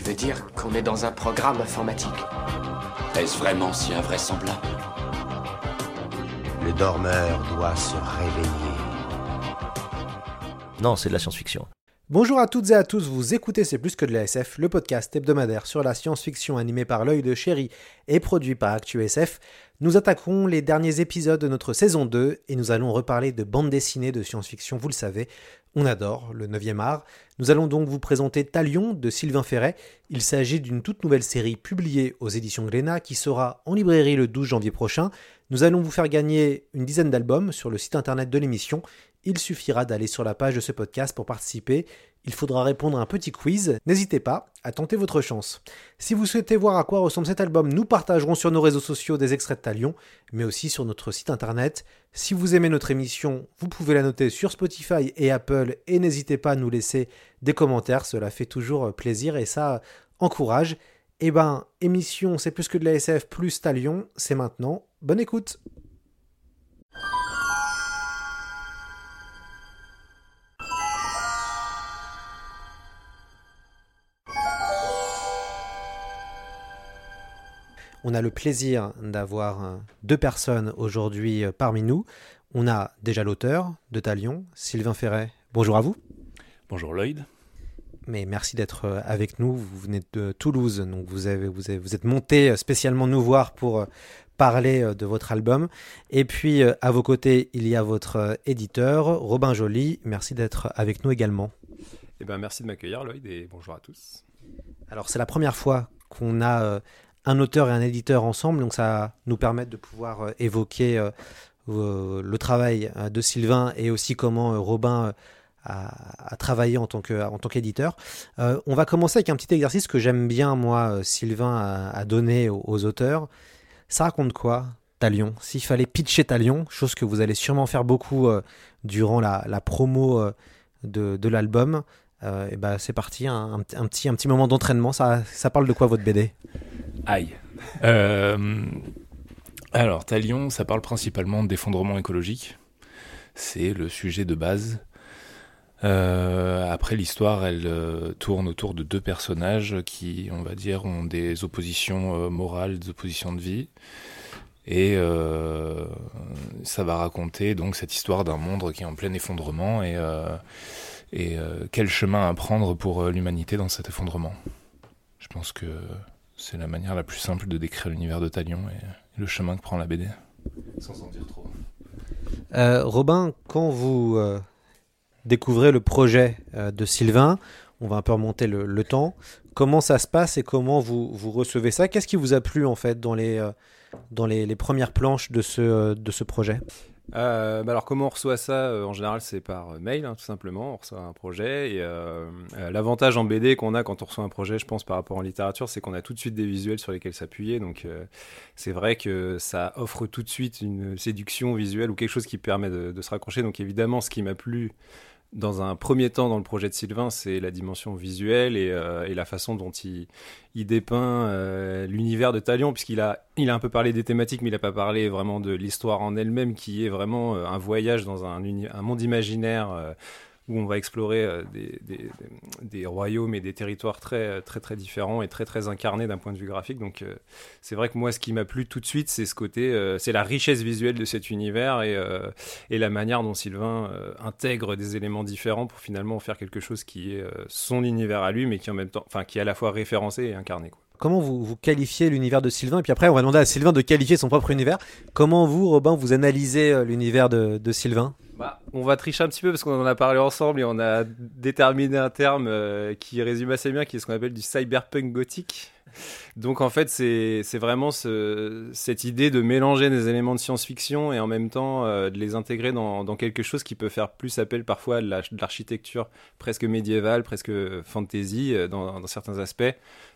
Tu veux dire qu'on est dans un programme informatique Est-ce vraiment si invraisemblable Le dormeur doit se réveiller. Non, c'est de la science-fiction. Bonjour à toutes et à tous, vous écoutez C'est plus que de la SF, le podcast hebdomadaire sur la science-fiction animé par l'œil de chéri et produit par ActuSF. Nous attaquons les derniers épisodes de notre saison 2 et nous allons reparler de bande dessinée de science-fiction, vous le savez. On adore le 9e art. Nous allons donc vous présenter Talion de Sylvain Ferret. Il s'agit d'une toute nouvelle série publiée aux éditions Glénat qui sera en librairie le 12 janvier prochain. Nous allons vous faire gagner une dizaine d'albums sur le site internet de l'émission. Il suffira d'aller sur la page de ce podcast pour participer. Il faudra répondre à un petit quiz. N'hésitez pas à tenter votre chance. Si vous souhaitez voir à quoi ressemble cet album, nous partagerons sur nos réseaux sociaux des extraits de Talion, mais aussi sur notre site internet. Si vous aimez notre émission, vous pouvez la noter sur Spotify et Apple et n'hésitez pas à nous laisser des commentaires, cela fait toujours plaisir et ça encourage. Eh ben, émission C'est plus que de la SF plus Talion, c'est maintenant. Bonne écoute On a le plaisir d'avoir deux personnes aujourd'hui parmi nous. On a déjà l'auteur de Talion, Sylvain Ferret. Bonjour à vous. Bonjour Lloyd. Mais merci d'être avec nous. Vous venez de Toulouse, donc vous, avez, vous, avez, vous êtes monté spécialement nous voir pour parler de votre album. Et puis à vos côtés, il y a votre éditeur, Robin Joly. Merci d'être avec nous également. Eh ben, merci de m'accueillir Lloyd et bonjour à tous. Alors c'est la première fois qu'on a un auteur et un éditeur ensemble, donc ça nous permet de pouvoir euh, évoquer euh, euh, le travail de Sylvain et aussi comment Robin a, travaillé en tant qu'éditeur. on va commencer avec un petit exercice que j'aime bien, moi, Sylvain, a, donné aux, auteurs. Ça raconte quoi, Talion? S'il fallait pitcher Talion, chose que vous allez sûrement faire beaucoup durant la, promo de l'album, et ben c'est parti, un, petit, un petit moment d'entraînement. Ça, ça parle de quoi votre BD Aïe. Euh, alors, Talion, ça parle principalement d'effondrement écologique. C'est le sujet de base. Euh, après, l'histoire, elle euh, tourne autour de deux personnages qui, on va dire, ont des oppositions morales, des oppositions de vie. Et ça va raconter donc cette histoire d'un monde qui est en plein effondrement et, et quel chemin à prendre pour l'humanité dans cet effondrement? Je pense que c'est la manière la plus simple de décrire l'univers de Talion et le chemin que prend la BD. Sans en dire trop. Euh, Robin, quand vous euh, découvrez le projet euh, de Sylvain, on va un peu remonter le, temps. Comment ça se passe et comment vous, vous recevez ça? Qu'est-ce qui vous a plu en fait dans les, dans les, les premières planches de ce, de ce projet? Euh, bah alors comment on reçoit ça euh, En général, c'est par euh, mail, hein, tout simplement. On reçoit un projet. Et l'avantage en BD qu'on a quand on reçoit un projet, je pense, par rapport en littérature, c'est qu'on a tout de suite des visuels sur lesquels s'appuyer. Donc c'est vrai que ça offre tout de suite une séduction visuelle ou quelque chose qui permet de, de se raccrocher. Donc évidemment, ce qui m'a plu dans un premier temps dans le projet de Sylvain, c'est la dimension visuelle et, euh, la façon dont il, il dépeint euh, l'univers de Talion, puisqu'il a, il a un peu parlé des thématiques, mais il n'a pas parlé vraiment de l'histoire en elle-même, qui est vraiment euh, un voyage dans un monde imaginaire où on va explorer euh, des, royaumes et des territoires très, très, très différents et très, très incarnés d'un point de vue graphique. Donc, euh, c'est vrai que moi, ce qui m'a plu tout de suite, c'est ce côté, euh, c'est la richesse visuelle de cet univers et, la manière dont Sylvain intègre des éléments différents pour finalement faire quelque chose qui est son univers à lui, mais qui en même temps, enfin, qui est à la fois référencé et incarné. comment vous, vous qualifiez l'univers de Sylvain? Et puis après, on va demander à Sylvain de qualifier son propre univers. Comment vous, Robin, vous analysez l'univers de Sylvain? Bah, on va tricher un petit peu parce qu'on en a parlé ensemble et on a déterminé un terme euh, qui résume assez bien, qui est ce qu'on appelle du cyberpunk gothique. Donc en fait, c'est vraiment ce- cette idée de mélanger des éléments de science-fiction et en même temps euh, de les intégrer dans, dans quelque chose qui peut faire plus appel parfois à de la- de l'architecture presque médiévale, presque fantasy euh, dans, certains aspects.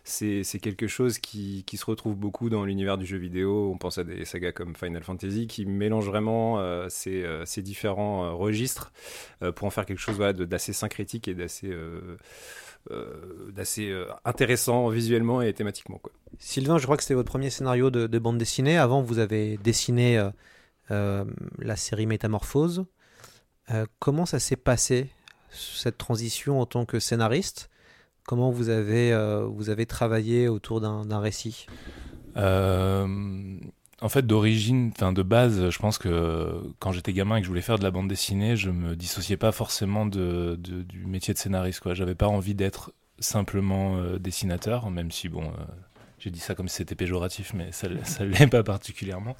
C'est quelque chose qui, qui se retrouve beaucoup dans l'univers du jeu vidéo. On pense à des sagas comme Final Fantasy qui mélangent vraiment euh, ces, euh, ces différents euh, registres euh, pour en faire quelque chose voilà, d'assez syncrétique et d'assez euh, euh, d'assez euh, intéressant visuellement et thématiquement. Quoi. Sylvain, je crois que c'était votre premier scénario de, de bande dessinée. Avant, vous avez dessiné euh, euh, la série Métamorphose. Euh, comment ça s'est passé, cette transition en tant que scénariste? Comment vous avez, euh, vous avez travaillé autour d'un d'un récit? Euh, en fait, d'origine, enfin de base, je pense que quand j'étais gamin et que je voulais faire de la bande dessinée, je me dissociais pas forcément de, du métier de scénariste. Quoi, j'avais pas envie d'être simplement euh, dessinateur, même si bon, euh, j'ai dit ça comme si c'était péjoratif, mais ça, ça l'est pas particulièrement.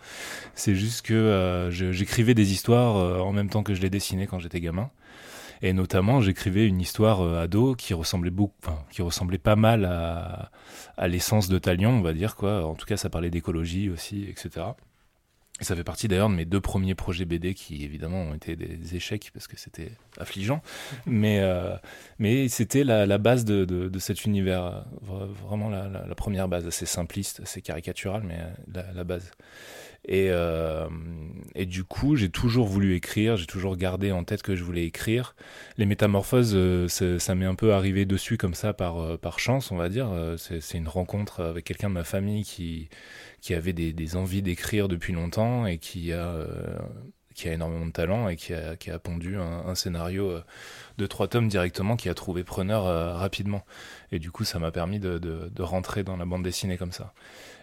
C'est juste que euh, j'écrivais des histoires en même temps que je les dessinais quand j'étais gamin. Et notamment, j'écrivais une histoire euh, ado qui ressemblait beaucoup, qui ressemblait pas mal à, l'essence de Talion, on va dire quoi. En tout cas, ça parlait d'écologie aussi, etc. Et ça fait partie d'ailleurs de mes deux premiers projets BD qui évidemment ont été des échecs parce que c'était affligeant, mais euh, mais c'était la, base de, de, cet univers, euh, vra- vraiment la, première base, assez simpliste, assez caricaturale, mais la base. Et, euh, et du coup, j'ai toujours voulu écrire, j'ai toujours gardé en tête que je voulais écrire. Les métamorphoses, euh, ça, m'est un peu arrivé dessus comme ça par, euh, par chance, on va dire. C'est une rencontre avec quelqu'un de ma famille qui, qui avait des, envies d'écrire depuis longtemps et qui a, qui a énormément de talent et qui a, qui a pondu un, scénario euh, de trois tomes directement qui a trouvé preneur euh, rapidement. Et du coup, ça m'a permis de, de, rentrer dans la bande dessinée comme ça.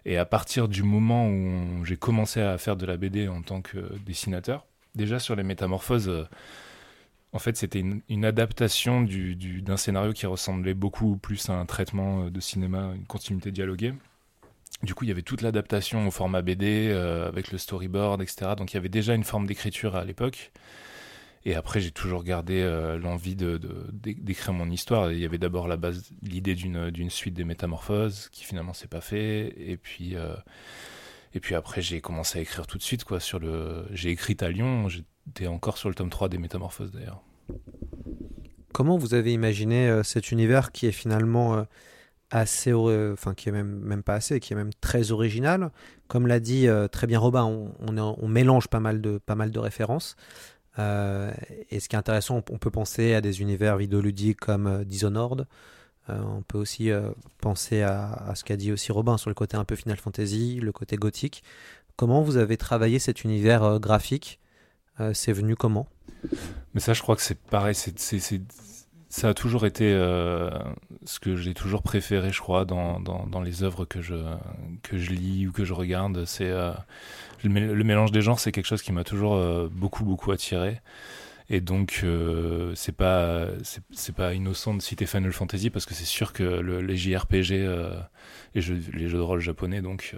Et à partir du moment où j'ai commencé à faire de la BD en tant que dessinateur, déjà sur les métamorphoses, euh, en fait, c'était une, adaptation du- du- d'un scénario qui ressemblait beaucoup plus à un traitement de cinéma, une continuité dialoguée. Du coup, il y avait toute l'adaptation au format BD, euh, avec le storyboard, etc. Donc il y avait déjà une forme d'écriture à l'époque. Et après, j'ai toujours gardé euh, l'envie d'écrire mon histoire. Il y avait d'abord la base, l'idée d'une, suite des métamorphoses, qui finalement s'est pas fait. Et puis, euh, et puis après, j'ai commencé à écrire tout de suite, quoi, sur le, j'ai écrit à Lyon. J'étais encore sur le tome 3 des métamorphoses, d'ailleurs. Comment vous avez imaginé cet univers qui est finalement assez, enfin qui est même, même pas assez, qui est même très original Comme l'a dit euh, très bien Robin, on, on, mélange pas mal de, pas mal de références. Euh, et ce qui est intéressant, on, peut penser à des univers vidéoludiques comme euh, Dishonored. On peut aussi penser à, à ce qu'a dit aussi Robin sur le côté un peu Final Fantasy, le côté gothique. Comment vous avez travaillé cet univers graphique? C'est venu comment? Mais ça, je crois que c'est pareil. C'est- ça a toujours été euh, ce que j'ai toujours préféré, je crois, dans, dans, les œuvres que je, que je lis ou que je regarde. C'est euh, le, mé- le mélange des genres, c'est quelque chose qui m'a toujours euh, beaucoup, beaucoup attiré. Et donc, c'est pas, c'est, pas innocent de citer Final Fantasy parce que c'est sûr que le- les JRPG, les, jeux, les jeux de rôle japonais, donc,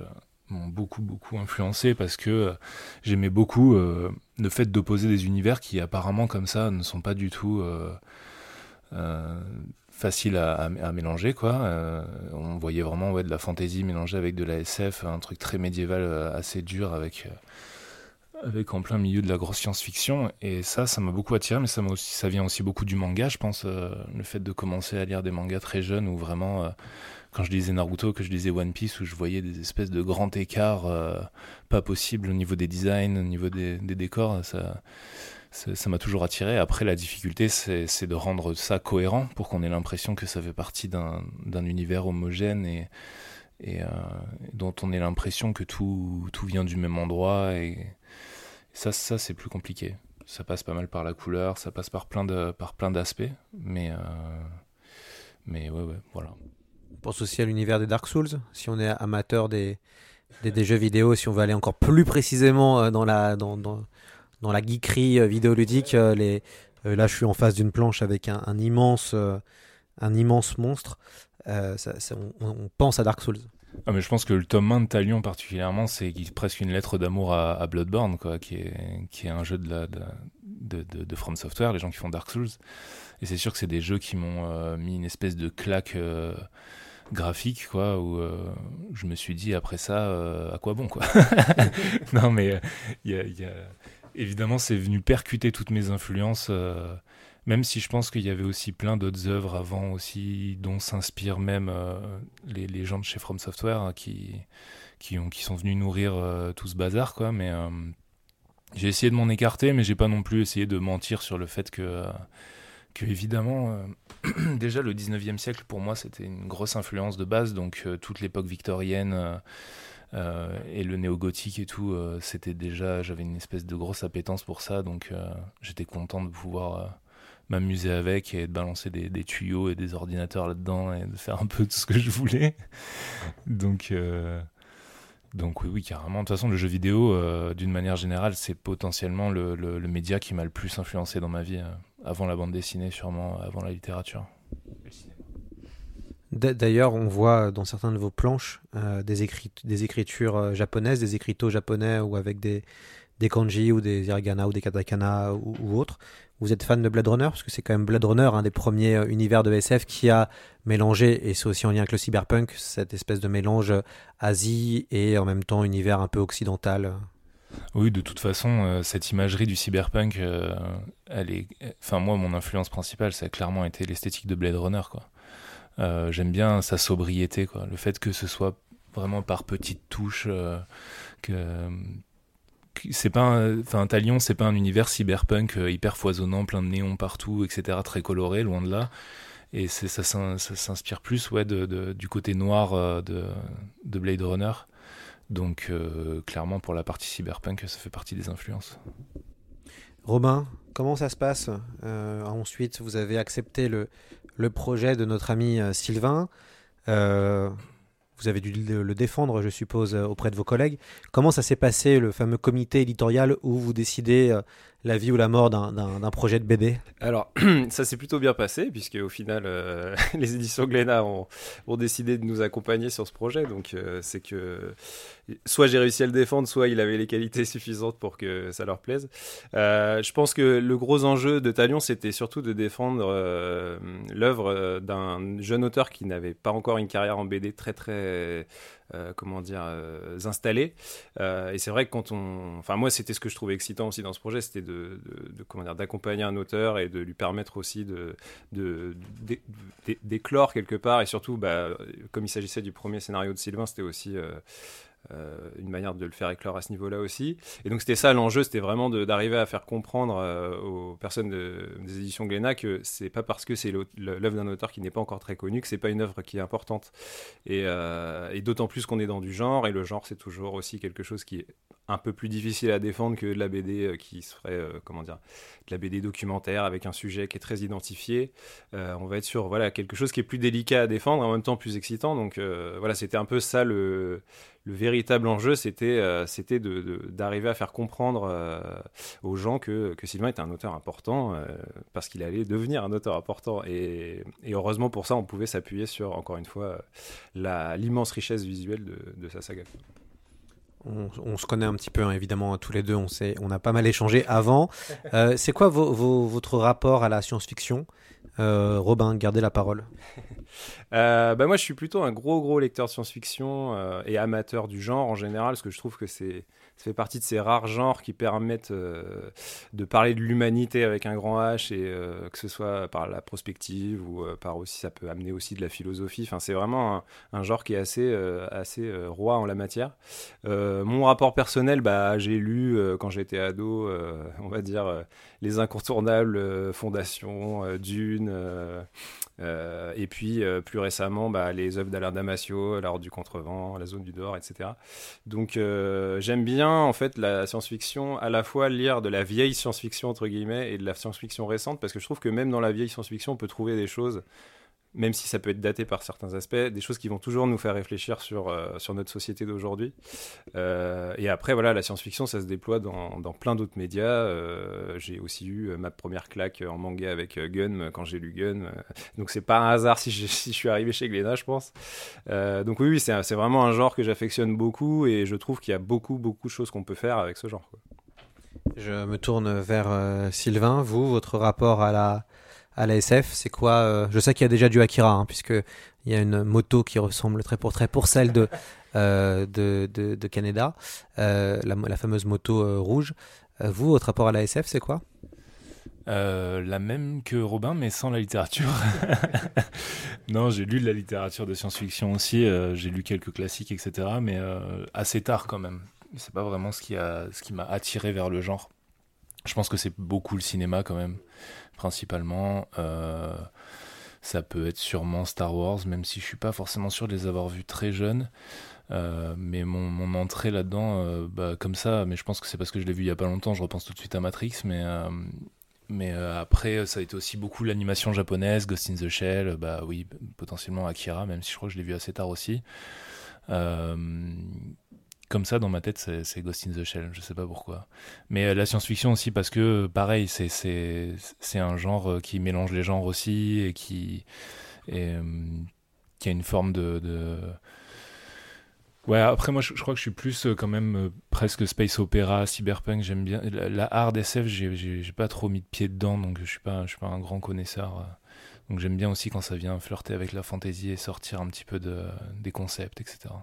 m'ont beaucoup, beaucoup influencé parce que j'aimais beaucoup le fait d'opposer des univers qui apparemment comme ça ne sont pas du tout euh, faciles à, mélanger quoi. Euh, on voyait vraiment ouais, de la fantasy mélangée avec de la SF, un truc très médiéval euh, assez dur avec avec en plein milieu de la grosse science-fiction et ça ça m'a beaucoup attiré mais ça aussi ça vient aussi beaucoup du manga je pense le fait de commencer à lire des mangas très jeunes où vraiment quand je lisais Naruto, que je lisais One Piece, où je voyais des espèces de grands écarts pas possibles au niveau des designs, au niveau des, des décors, ça ça m'a toujours attiré. Après, la difficulté, c'est de rendre ça cohérent pour qu'on ait l'impression que ça fait partie d'un univers homogène et, euh, dont on ait l'impression que tout, vient du même endroit. Et, ça, ça c'est plus compliqué. Ça passe pas mal par la couleur, ça passe par plein d'aspects, mais euh, mais ouais ouais voilà. On pense aussi à l'univers des Dark Souls, si on est amateur des, jeux vidéo, si on veut aller encore plus précisément euh, dans la, dans, dans la geekerie euh, vidéoludique. euh, Les, euh, là, je suis en face d'une planche avec un, immense, un immense monstre. On, pense à Dark Souls. Ah, mais je pense que le tome 1 de Talion particulièrement, c'est presque une lettre d'amour à, Bloodborne, quoi, qui est, un jeu de, la, From Software, les gens qui font Dark Souls. Et c'est sûr que c'est des jeux qui m'ont mis une espèce de claque graphique, quoi, où je me suis dit après ça, à quoi bon, quoi? non, mais il y a, évidemment, c'est venu percuter toutes mes influences. Même si je pense qu'il y avait aussi plein d'autres œuvres avant aussi, dont s'inspirent même les, les, gens de chez From Software hein, qui, qui, ont, qui sont venus nourrir tout ce bazar, quoi. Mais j'ai essayé de m'en écarter, mais j'ai pas non plus essayé de mentir sur le fait que, que évidemment, euh, déjà le 19e siècle pour moi c'était une grosse influence de base, donc euh, toute l'époque victorienne euh, et le néo-gothique et tout, c'était déjà, j'avais une espèce de grosse appétence pour ça, donc j'étais content de pouvoir m'amuser avec et de balancer des, des, tuyaux et des ordinateurs là-dedans et de faire un peu tout ce que je voulais. donc. Donc oui, oui, carrément. De toute façon, le jeu vidéo, euh, d'une manière générale, c'est potentiellement le, média qui m'a le plus influencé dans ma vie, euh, avant la bande dessinée, sûrement, avant la littérature. D'ailleurs, on voit dans certains de vos planches euh, des, des, écritures japonaises, des écriteaux japonais ou avec des, kanji ou des hiragana ou des katakana ou, ou autres. Vous êtes fan de Blade Runner? Parce que c'est quand même Blade Runner, un des premiers euh, univers de SF qui a mélangé, et c'est aussi en lien avec le cyberpunk, cette espèce de mélange euh, Asie et en même temps univers un peu occidental. Oui, de toute façon, euh, cette imagerie du cyberpunk, elle est. Enfin, moi, mon influence principale, ça a clairement été l'esthétique de Blade Runner, quoi. J'aime bien sa sobriété, quoi. Le fait que ce soit vraiment par petites touches, que c'est pas enfin Talion c'est pas un univers cyberpunk euh, hyper foisonnant plein de néons partout etc très coloré loin de là. Et c'est ça, s'inspire plus ouais de, du côté noir euh, de, de Blade Runner. Donc euh, clairement pour la partie cyberpunk ça fait partie des influences. Robin comment ça se passe? Ensuite vous avez accepté le, le projet de notre ami Sylvain vous avez dû le défendre, je suppose, auprès de vos collègues. Comment ça s'est passé, le fameux comité éditorial où vous décidez euh, la vie ou la mort d'un projet de BD Alors, ça s'est plutôt bien passé, puisque au final, euh, les éditions Glénat ont, décidé de nous accompagner sur ce projet. Donc, euh, c'est que soit j'ai réussi à le défendre, soit il avait les qualités suffisantes pour que ça leur plaise. Euh, je pense que le gros enjeu de Talion, c'était surtout de défendre l'œuvre d'un jeune auteur qui n'avait pas encore une carrière en BD très, très comment dire, euh, installés. Euh, et c'est vrai que quand on, enfin moi c'était ce que je trouvais excitant aussi dans ce projet, c'était de, comment dire, d'accompagner un auteur et de lui permettre aussi de, d'éclore quelque part et surtout, bah, comme il s'agissait du premier scénario de Sylvain, c'était aussi euh, une manière de le faire éclore à ce niveau-là aussi. Et donc c'était ça l'enjeu, c'était vraiment d'arriver à faire comprendre euh, aux personnes des éditions Glénat que c'est pas parce que c'est l'œuvre d'un auteur qui n'est pas encore très connu que c'est pas une œuvre qui est importante. Et, euh, et d'autant plus qu'on est dans du genre, et le genre c'est toujours aussi quelque chose qui est un peu plus difficile à défendre que de la BD qui serait, comment dire, de la BD documentaire avec un sujet qui est très identifié. on va être sur voilà quelque chose qui est plus délicat à défendre, en même temps plus excitant. Donc voilà, c'était un peu ça le le véritable enjeu, c'était euh, d'arriver à faire comprendre euh, aux gens que, Sylvain était un auteur important euh, parce qu'il allait devenir un auteur important. Et, heureusement pour ça, on pouvait s'appuyer sur, encore une fois, l'immense richesse visuelle de, de sa saga. On, se connaît un petit peu, hein, évidemment, tous les deux. On, sait, on a pas mal échangé avant. c'est quoi votre rapport à la science-fiction? Robin, gardez la parole. Euh, bah moi, je suis plutôt un gros, gros lecteur de science-fiction euh, et amateur du genre en général, parce que je trouve que c'est ça fait partie de ces rares genres qui permettent euh, de parler de l'humanité avec un grand H et que ce soit par la prospective ou par aussi ça peut amener aussi de la philosophie. Enfin, c'est vraiment un, genre qui est assez assez roi en la matière. mon rapport personnel, bah j'ai lu quand j'étais ado, on va dire les incontournables Fondation, Dune. Euh, et puis euh, plus récemment, bah, les œuvres d'Alain Damasio, L'art du contrevent, La zone du dehors, etc. Donc euh, j'aime bien en fait la science-fiction, à la fois lire de la vieille science-fiction entre guillemets et de la science-fiction récente, parce que je trouve que même dans la vieille science-fiction, on peut trouver des choses même si ça peut être daté par certains aspects, des choses qui vont toujours nous faire réfléchir sur, euh, sur notre société d'aujourd'hui. Euh, et après, voilà, la science-fiction, ça se déploie dans, dans plein d'autres médias. Euh, j'ai aussi eu ma première claque en manga avec Gun quand j'ai lu Gun. donc c'est pas un hasard si je, si je suis arrivé chez Glénat, je pense. donc oui, oui c'est vraiment un genre que j'affectionne beaucoup et je trouve qu'il y a beaucoup, beaucoup de choses qu'on peut faire avec ce genre. Je me tourne vers Sylvain. Vous, votre rapport à la à la SF C'est quoi Je sais qu'il y a déjà du Akira, hein, puisque il y a une moto qui ressemble très pour très pour celle de de, de, de, Canada, la, la, fameuse moto rouge. vous, votre rapport à la SF, c'est quoi? Euh, la même que Robin, mais sans la littérature. non, j'ai lu de la littérature de science-fiction aussi. Euh, j'ai lu quelques classiques, etc. Mais euh, assez tard quand même. C'est pas vraiment ce qui a, ce qui m'a attiré vers le genre. Je pense que c'est beaucoup le cinéma quand même, principalement. ça peut être sûrement Star Wars, même si je suis pas forcément sûr de les avoir vus très jeunes. mais mon, entrée là-dedans, bah, comme ça, mais je pense que c'est parce que je l'ai vu il y a pas longtemps, je repense tout de suite à Matrix, mais mais euh, après, ça a été aussi beaucoup l'animation japonaise, Ghost in the Shell, bah oui, potentiellement Akira, même si je crois que je l'ai vu assez tard aussi. Euh, comme ça, dans ma tête, c'est Ghost in the Shell, je sais pas pourquoi. Mais euh, la science-fiction aussi, parce que pareil, c'est un genre qui mélange les genres aussi et qui, qui a une forme de, Ouais, après moi je, crois que je suis plus euh, quand même euh, presque space opéra, cyberpunk, j'aime bien. La, hard SF, j'ai pas trop mis de pied dedans, donc je suis pas, suis pas un grand connaisseur. Euh. donc j'aime bien aussi quand ça vient flirter avec la fantaisie et sortir un petit peu de, des concepts, etc.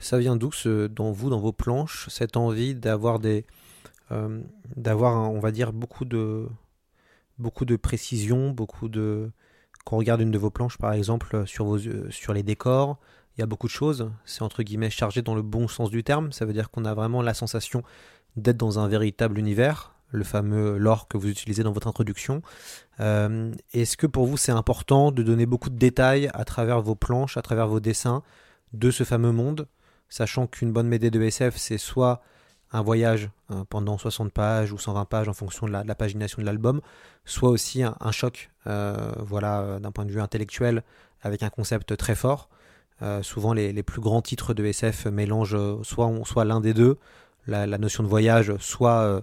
Ça vient d'où dans vous, dans vos planches, cette envie d'avoir des, d'avoir, on va dire, beaucoup de, beaucoup de précision, beaucoup de, quand on regarde une de vos planches par exemple sur vos, sur les décors il y a beaucoup de choses. C'est entre guillemets chargé dans le bon sens du terme. Ça veut dire qu'on a vraiment la sensation d'être dans un véritable univers, le fameux lore que vous utilisez dans votre introduction. Euh, est-ce que pour vous c'est important de donner beaucoup de détails à travers vos planches, à travers vos dessins de ce fameux monde, sachant qu'une bonne BD de SF c'est soit un voyage hein, pendant 60 pages ou 120 pages en fonction de la, pagination de l'album, soit aussi un, choc, euh, voilà, d'un point de vue intellectuel, avec un concept très fort. Euh, souvent, les, plus grands titres de SF mélangent euh, soit, l'un des deux, la, notion de voyage, soit euh,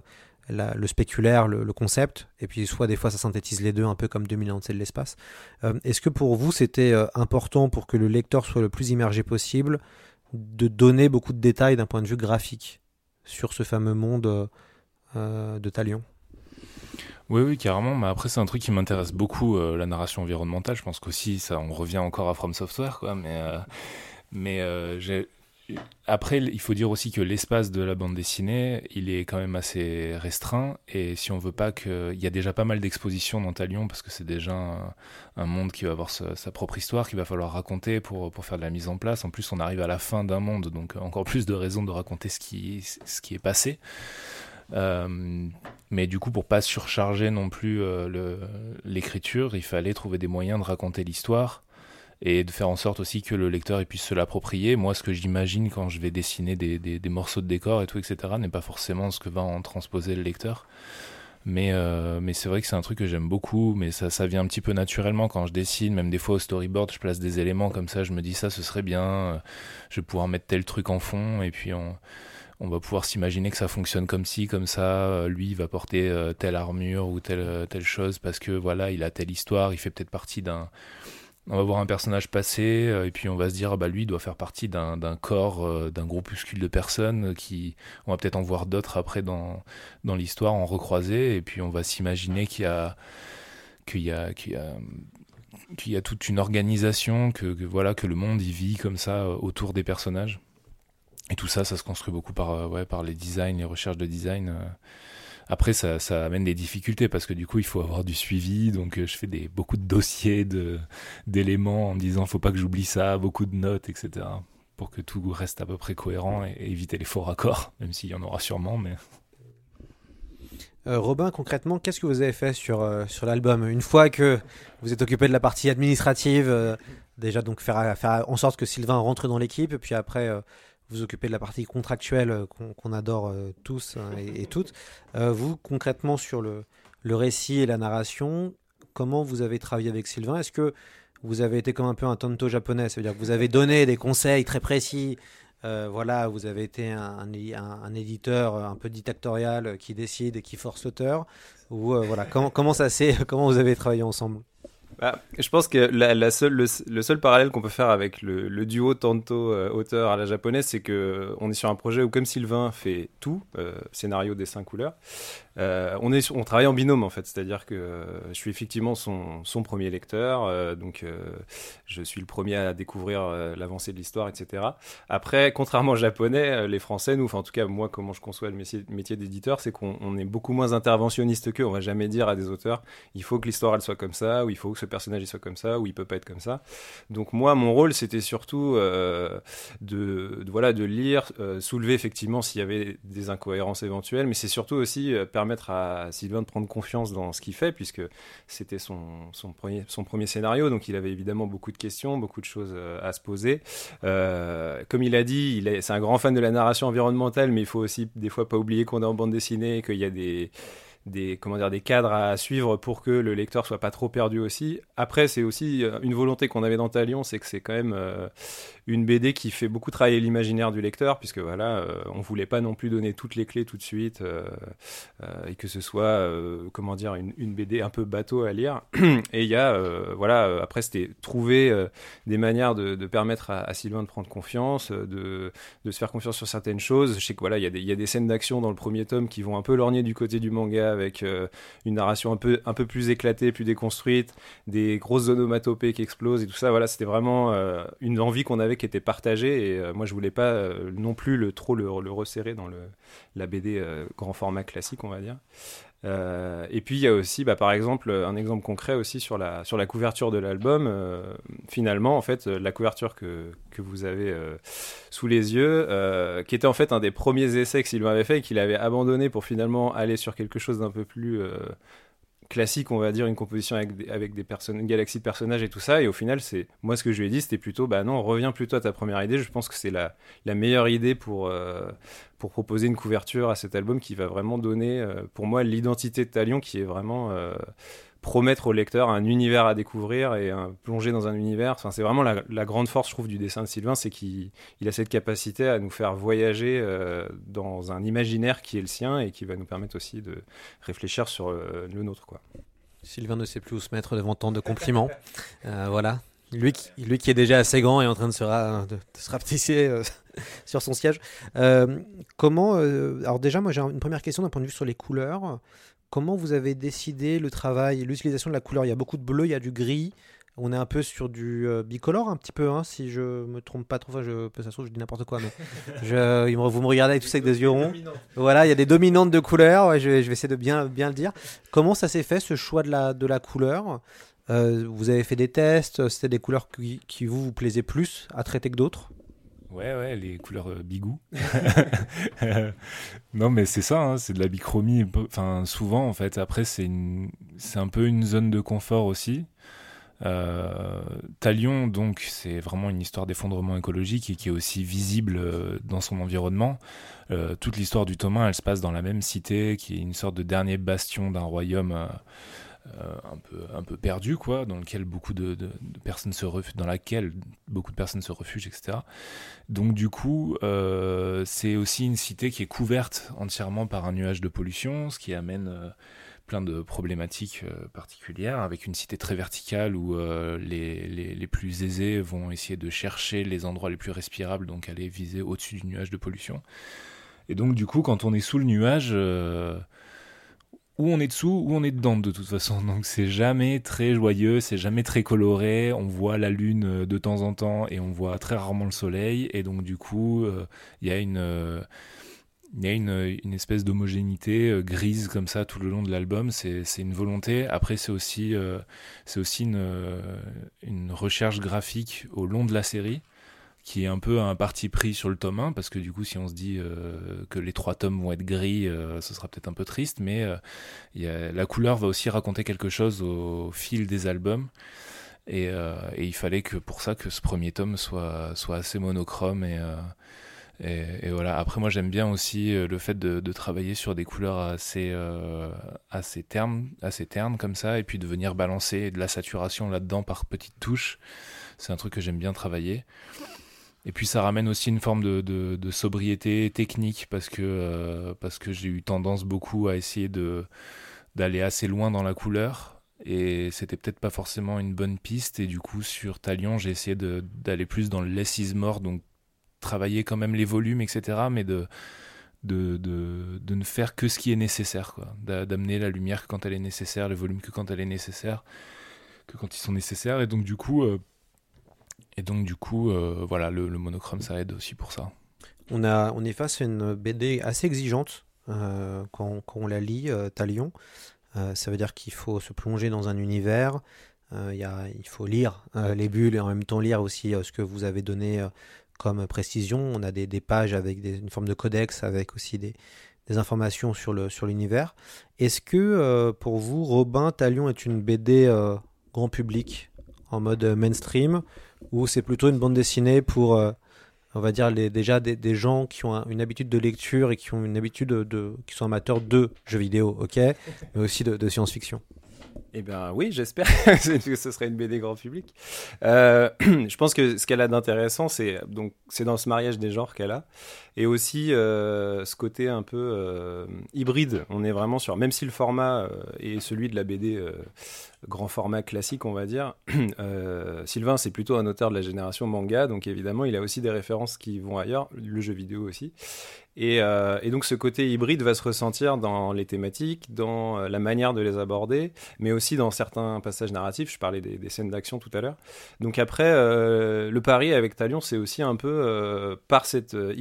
le spéculaire, le, concept, et puis soit des fois ça synthétise les deux, un peu comme 2000 ans de l'espace. Est-ce que pour vous, c'était important pour que le lecteur soit le plus immergé possible de donner beaucoup de détails d'un point de vue graphique sur ce fameux monde de Talion oui, oui, carrément. Mais après, c'est un truc qui m'intéresse beaucoup, euh, la narration environnementale. Je pense qu'aussi, ça, on revient encore à From Software, quoi. Mais, euh, mais euh, j'ai... après, il faut dire aussi que l'espace de la bande dessinée, il est quand même assez restreint. Et si on veut pas que, il y a déjà pas mal d'expositions dans Talion parce que c'est déjà un, monde qui va avoir sa, propre histoire, qu'il va falloir raconter pour pour faire de la mise en place. En plus, on arrive à la fin d'un monde, donc encore plus de raisons de raconter ce qui ce qui est passé. Euh, mais du coup, pour pas surcharger non plus euh, l'écriture, il fallait trouver des moyens de raconter l'histoire et de faire en sorte aussi que le lecteur puisse se l'approprier. Moi, ce que j'imagine quand je vais dessiner des, des, morceaux de décor et tout, etc., n'est pas forcément ce que va en transposer le lecteur. Mais, euh, mais c'est vrai que c'est un truc que j'aime beaucoup, mais ça, ça vient un petit peu naturellement quand je dessine. Même des fois au storyboard, je place des éléments comme ça, je me dis ça, ce serait bien, je vais pouvoir mettre tel truc en fond, et puis on on va pouvoir s'imaginer que ça fonctionne comme ci, comme ça. Euh, lui, il va porter euh, telle armure ou telle, euh, telle chose parce que voilà, il a telle histoire, il fait peut-être partie d'un. On va voir un personnage passer et puis on va se dire ah bah lui il doit faire partie d'un corps, d'un groupuscule de personnes qui on va peut-être en voir d'autres après dans dans l'histoire en recroiser et puis on va s'imaginer qu'il y a qu'il y a qu'il y a qu'il a toute une organisation que, voilà que le monde y vit comme ça autour des personnages et tout ça, ça se construit beaucoup par, euh, ouais, par les designs, les recherches de design. Euh. Après, ça, amène des difficultés parce que du coup, il faut avoir du suivi. Donc, euh, je fais beaucoup de dossiers d'éléments en disant, faut pas que j'oublie ça, beaucoup de notes, etc. Pour que tout reste à peu près cohérent et, éviter les faux raccords, même s'il y en aura sûrement. Mais... Robin, concrètement, qu'est-ce que vous avez fait sur, sur l'album? Une fois que vous êtes occupé de la partie administrative, déjà donc faire, faire en sorte que Sylvain rentre dans l'équipe, puis après vous occupez de la partie contractuelle euh, qu'on adore euh, tous hein, et, toutes. Euh, vous, concrètement, sur le, récit et la narration, comment vous avez travaillé avec Sylvain? Est-ce que vous avez été comme un peu un tonto japonais? C'est-à-dire que vous avez donné des conseils très précis voilà, vous avez été un, éditeur un peu dictatorial qui décide et qui force l'auteur? Ou voilà, comment ça s'est, comment vous avez travaillé ensemble? Bah, je pense que le, seul parallèle qu'on peut faire avec le, duo Tanto euh, auteur à la japonaise, c'est que on est sur un projet où comme Sylvain fait tout, euh, scénario, dessin, couleur, Euh, on, est, on travaille en binôme en fait, c'est-à-dire que euh, je suis effectivement son, son premier lecteur, euh, donc je suis le premier à découvrir l'avancée de l'histoire, etc. Après, contrairement aux japonais, les français, nous, enfin en tout cas moi, comment je conçois le métier, d'éditeur, c'est qu'on est beaucoup moins interventionniste qu'eux. On va jamais dire à des auteurs, il faut que l'histoire elle soit comme ça, ou il faut que ce personnage il soit comme ça, ou il peut pas être comme ça. Donc moi, mon rôle, c'était surtout de, de, voilà de lire, soulever effectivement s'il y avait des incohérences éventuelles, mais c'est surtout aussi permettre à Sylvain de prendre confiance dans ce qu'il fait, puisque c'était son, son, premier, son premier scénario, donc il avait évidemment beaucoup de questions, beaucoup de choses euh, à se poser. Euh, comme il a dit, il c'est un grand fan de la narration environnementale, mais il faut aussi des fois pas oublier qu'on est en bande dessinée, qu'il y a des des comment dire des cadres à suivre pour que le lecteur soit pas trop perdu aussi. Après, c'est aussi euh, une volonté qu'on avait dans Talion, c'est que c'est quand même une BD qui fait beaucoup travailler l'imaginaire du lecteur, puisque voilà, euh, on voulait pas non plus donner toutes les clés tout de suite et que ce soit comment dire une, une, BD un peu bateau à lire. et il y a voilà, après c'était trouver des manières de, permettre à, Sylvain de prendre confiance, de, de se faire confiance sur certaines choses. Je sais que voilà, il y a des, y a des scènes d'action dans le premier tome qui vont un peu lorgner du côté du manga avec euh, une narration un peu, un peu plus éclatée, plus déconstruite, des grosses onomatopées qui explosent et tout ça. Voilà, c'était vraiment euh, une envie qu'on avait qui était partagée et euh, moi je voulais pas non plus le, trop le, resserrer dans le, la BD grand format classique, on va dire. Euh, et puis il y a aussi, bah, par exemple, un exemple concret aussi sur la, sur la couverture de l'album. Euh, finalement, en fait, la couverture que, que vous avez euh, sous les yeux, qui était en fait un des premiers essais que Sylvain avait fait et qu'il avait abandonné pour finalement aller sur quelque chose d'un peu plus classique, on va dire, une composition avec des, avec personnes, une galaxie de personnages et tout ça. Et au final, c'est moi ce que je lui ai dit, c'était plutôt, bah non, reviens plutôt à ta première idée. Je pense que c'est la, meilleure idée pour euh, pour proposer une couverture à cet album qui va vraiment donner, euh, pour moi, l'identité de Talion qui est vraiment euh, promettre au lecteur un univers à découvrir et plonger dans un univers. Enfin, c'est vraiment la, grande force, je trouve, du dessin de Sylvain, c'est qu'il a cette capacité à nous faire voyager euh, dans un imaginaire qui est le sien et qui va nous permettre aussi de réfléchir sur euh, le nôtre. Quoi. Sylvain ne sait plus où se mettre devant tant de compliments. Euh, voilà. Lui qui, est déjà assez grand et en train de se, se rapetisser sur son siège. comment. alors, déjà, moi, j'ai une première question d'un point de vue sur les couleurs. Comment vous avez décidé le travail, l'utilisation de la couleur? Il y a beaucoup de bleu, il y a du gris. On est un peu sur du euh, bicolore un petit peu, hein, si je me trompe pas trop. Enfin, je, ça se trouve, je dis n'importe quoi, mais je, vous me regardez avec tout ça avec des yeux ronds. Voilà, il y a des dominantes de couleurs. je, vais, je, vais, essayer de bien, bien le dire. Comment ça s'est fait ce choix de la, de la couleur? Euh, Vous avez fait des tests C'était des couleurs qui, qui vous, vous plaisaient plus à traiter que d'autres? Ouais, ouais, les couleurs euh, bigou. non, mais c'est ça, hein, c'est de la bichromie. Enfin, souvent, en fait, après, c'est un peu une zone de confort aussi. Euh, Talion, donc, c'est vraiment une histoire d'effondrement écologique et qui est aussi visible euh, dans son environnement. Toute l'histoire du Thomas, elle se passe dans la même cité, qui est une sorte de dernier bastion d'un royaume un peu un peu perdu quoi dans lequel beaucoup de, personnes se refugent dans laquelle beaucoup de personnes se refugient etc donc du coup euh, c'est aussi une cité qui est couverte entièrement par un nuage de pollution ce qui amène euh, plein de problématiques particulières avec une cité très verticale où les, les, les, plus aisés vont essayer de chercher les endroits les plus respirables donc aller viser au-dessus du nuage de pollution. Et donc du coup quand on est sous le nuage où on est dessous, ou on est dedans de toute façon. Donc c'est jamais très joyeux, c'est jamais très coloré. On voit la lune euh, de temps en temps et on voit très rarement le soleil. Et donc du coup, euh, il y a une euh, y a une, une espèce d'homogénéité grise comme ça tout le long de l'album. C'est une volonté. Après, c'est aussi, une recherche graphique au long de la série qui est un peu un parti pris sur le tome 1, parce que du coup, si on se dit euh, que les trois tomes vont être gris, euh, ce sera peut-être un peu triste, mais euh, la couleur va aussi raconter quelque chose au fil des albums. Et, il fallait que pour ça que ce premier tome soit, soit assez monochrome et, et, voilà. Après, moi, j'aime bien aussi le fait de, de, travailler sur des couleurs assez, assez, ternes, assez ternes comme ça, et puis de venir balancer de la saturation là-dedans par petites touches. C'est un truc que j'aime bien travailler. Et puis ça ramène aussi une forme de, sobriété technique parce que, euh, parce que j'ai eu tendance beaucoup à essayer de, d'aller assez loin dans la couleur et c'était peut-être pas forcément une bonne piste et du coup sur Talion j'ai essayé d'aller plus dans le less is more donc travailler quand même les volumes etc mais de de, de, ne faire que ce qui est nécessaire, quoi. D'a- D'amener la lumière quand elle est nécessaire, le volume que quand elle est nécessaire, que quand ils sont nécessaires. Et donc du coup, euh, et donc du coup, euh, voilà, le, monochrome ça aide aussi pour ça. On, a, on est face à une BD assez exigeante euh, quand, on la lit, euh, Talion. Ça veut dire qu'il faut se plonger dans un univers. il faut lire les bulles et en même temps lire aussi ce que vous avez donné comme précision. On a des, pages avec une forme de codex, avec aussi des, informations sur le sur l'univers. Est-ce que pour vous, Robin Talion est une BD grand public en mode mainstream? Ou c'est plutôt une bande dessinée pour euh, on va dire les, déjà des, des gens qui ont un- une habitude de lecture et qui ont une habitude de, de- qui sont amateurs de jeux vidéo, ok, mais aussi de, de science-fiction. Eh bien oui, j'espère que ce serait une BD grand public. Euh, je pense que ce qu'elle a d'intéressant, c'est donc c'est dans ce mariage des genres qu'elle a, et aussi euh, ce côté un peu euh, hybride. On est vraiment sur, même si le format euh, est celui de la BD grand format classique, on va dire. Sylvain, c'est plutôt un auteur de la génération manga, donc évidemment, il a aussi des références qui vont ailleurs, le jeu vidéo aussi. Et, donc ce côté hybride va se ressentir dans les thématiques, dans la manière de les aborder, mais aussi dans certains passages narratifs. Je parlais des, scènes d'action tout à l'heure. Donc après, le pari avec Talion, c'est aussi un peu, par cette euh,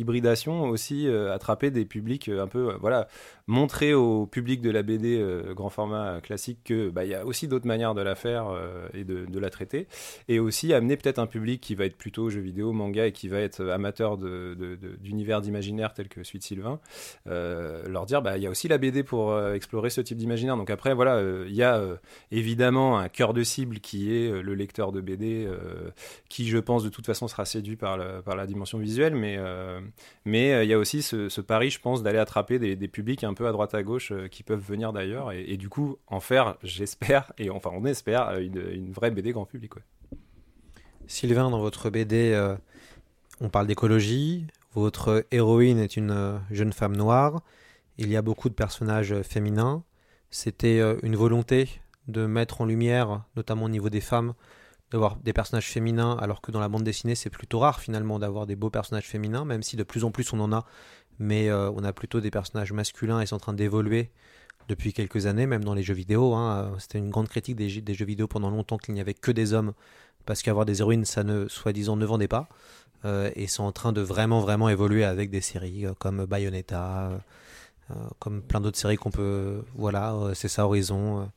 aussi euh, attraper des publics euh, un peu, euh, voilà, montrer au public de la BD euh, grand format euh, classique que bah, y a aussi d'autres manières de la faire euh, et de, la traiter, et aussi amener peut-être un public qui va être plutôt jeux vidéo, manga, et qui va être amateur de- de- de- d'univers d'imaginaire tel que de Sylvain, leur dire bah y a aussi la BD pour explorer ce type d'imaginaire. Donc après voilà, il y a évidemment un cœur de cible qui est le lecteur de BD, qui je pense de toute façon sera séduit par, la dimension visuelle, mais mais il y a aussi ce, pari, je pense, d'aller attraper des, des publics un peu à droite à gauche euh, qui peuvent venir d'ailleurs et, du coup en faire, j'espère et enfin on espère euh, une, vraie BD grand public. ouais. Sylvain, dans votre BD, euh, on parle d'écologie. Votre héroïne est une jeune femme noire. Il y a beaucoup de personnages féminins. C'était une volonté de mettre en lumière, notamment au niveau des femmes, d'avoir des personnages féminins, alors que dans la bande dessinée, c'est plutôt rare finalement d'avoir des beaux personnages féminins, même si de plus en plus on en a. Mais euh, on a plutôt des personnages masculins et c'est en train d'évoluer depuis quelques années, même dans les jeux vidéo. hein. C'était une grande critique des, jeux- vidéo pendant longtemps qu'il n'y avait que des hommes parce qu'avoir des héroïnes, ça ne, soi-disant, ne vendait pas. Euh, et c'est en train de vraiment, vraiment évoluer avec des séries euh, comme Bayonetta, euh, comme plein d'autres séries qu'on peut. Voilà, c'est ça, Horizon,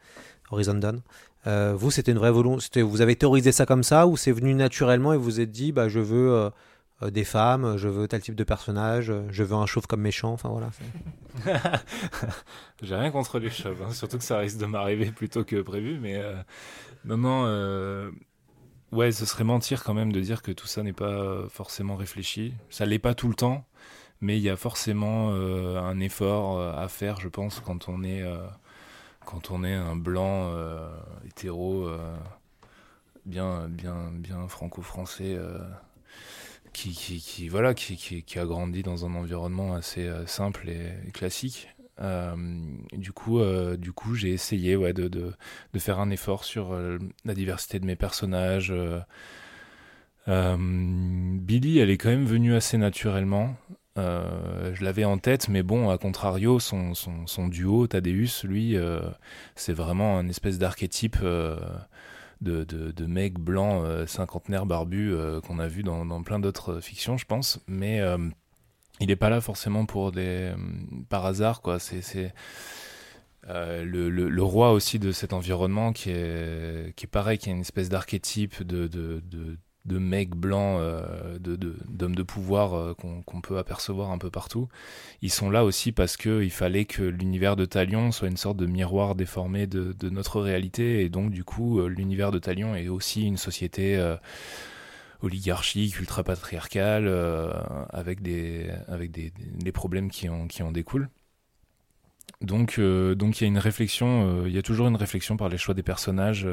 Horizon Dawn. Vous, c'était une vraie volonté. Vous avez théorisé ça comme ça ou c'est venu naturellement et vous vous êtes dit, bah, je veux euh, euh, des femmes, je veux tel type de personnage, euh, je veux un chauve comme méchant, enfin voilà. J'ai rien contre les chauves, hein, surtout que ça risque de m'arriver plus tôt que prévu, mais euh, non, euh, ouais, ce serait mentir quand même de dire que tout ça n'est pas forcément réfléchi. Ça l'est pas tout le temps, mais il y a forcément euh, un effort euh, à faire, je pense, quand on est, euh, quand on est un blanc euh, hétéro, euh, bien, bien, bien franco-français. euh, qui, voilà, qui, a grandi dans un environnement assez euh, simple et, classique. Euh, du coup, euh, coup, j'ai essayé ouais, de, faire un effort sur la diversité de mes personnages. Billy, elle est quand même venue assez naturellement. Je l'avais en tête, mais bon, à contrario, son, son, duo, Thaddeus, lui, c'est vraiment un espèce d'archétype de, de, de mec blanc euh, cinquantenaire barbu euh, qu'on a vu dans, plein d'autres fictions, je pense. Mais euh, il n'est pas là forcément pour des par hasard, quoi. C'est euh, le, roi aussi de cet environnement qui est qui est pareil, qui est une espèce d'archétype de, de de mecs blancs, euh, d'hommes de pouvoir euh, qu'on, peut apercevoir un peu partout. Ils sont là aussi parce que il fallait que l'univers de Talion soit une sorte de miroir déformé de, notre réalité, et donc du coup, euh, l'univers de Talion est aussi une société oligarchique, ultra patriarcale, avec des avec des, problèmes qui en qui en découlent. Donc donc il y a une réflexion, il y a toujours une réflexion par les choix des personnages.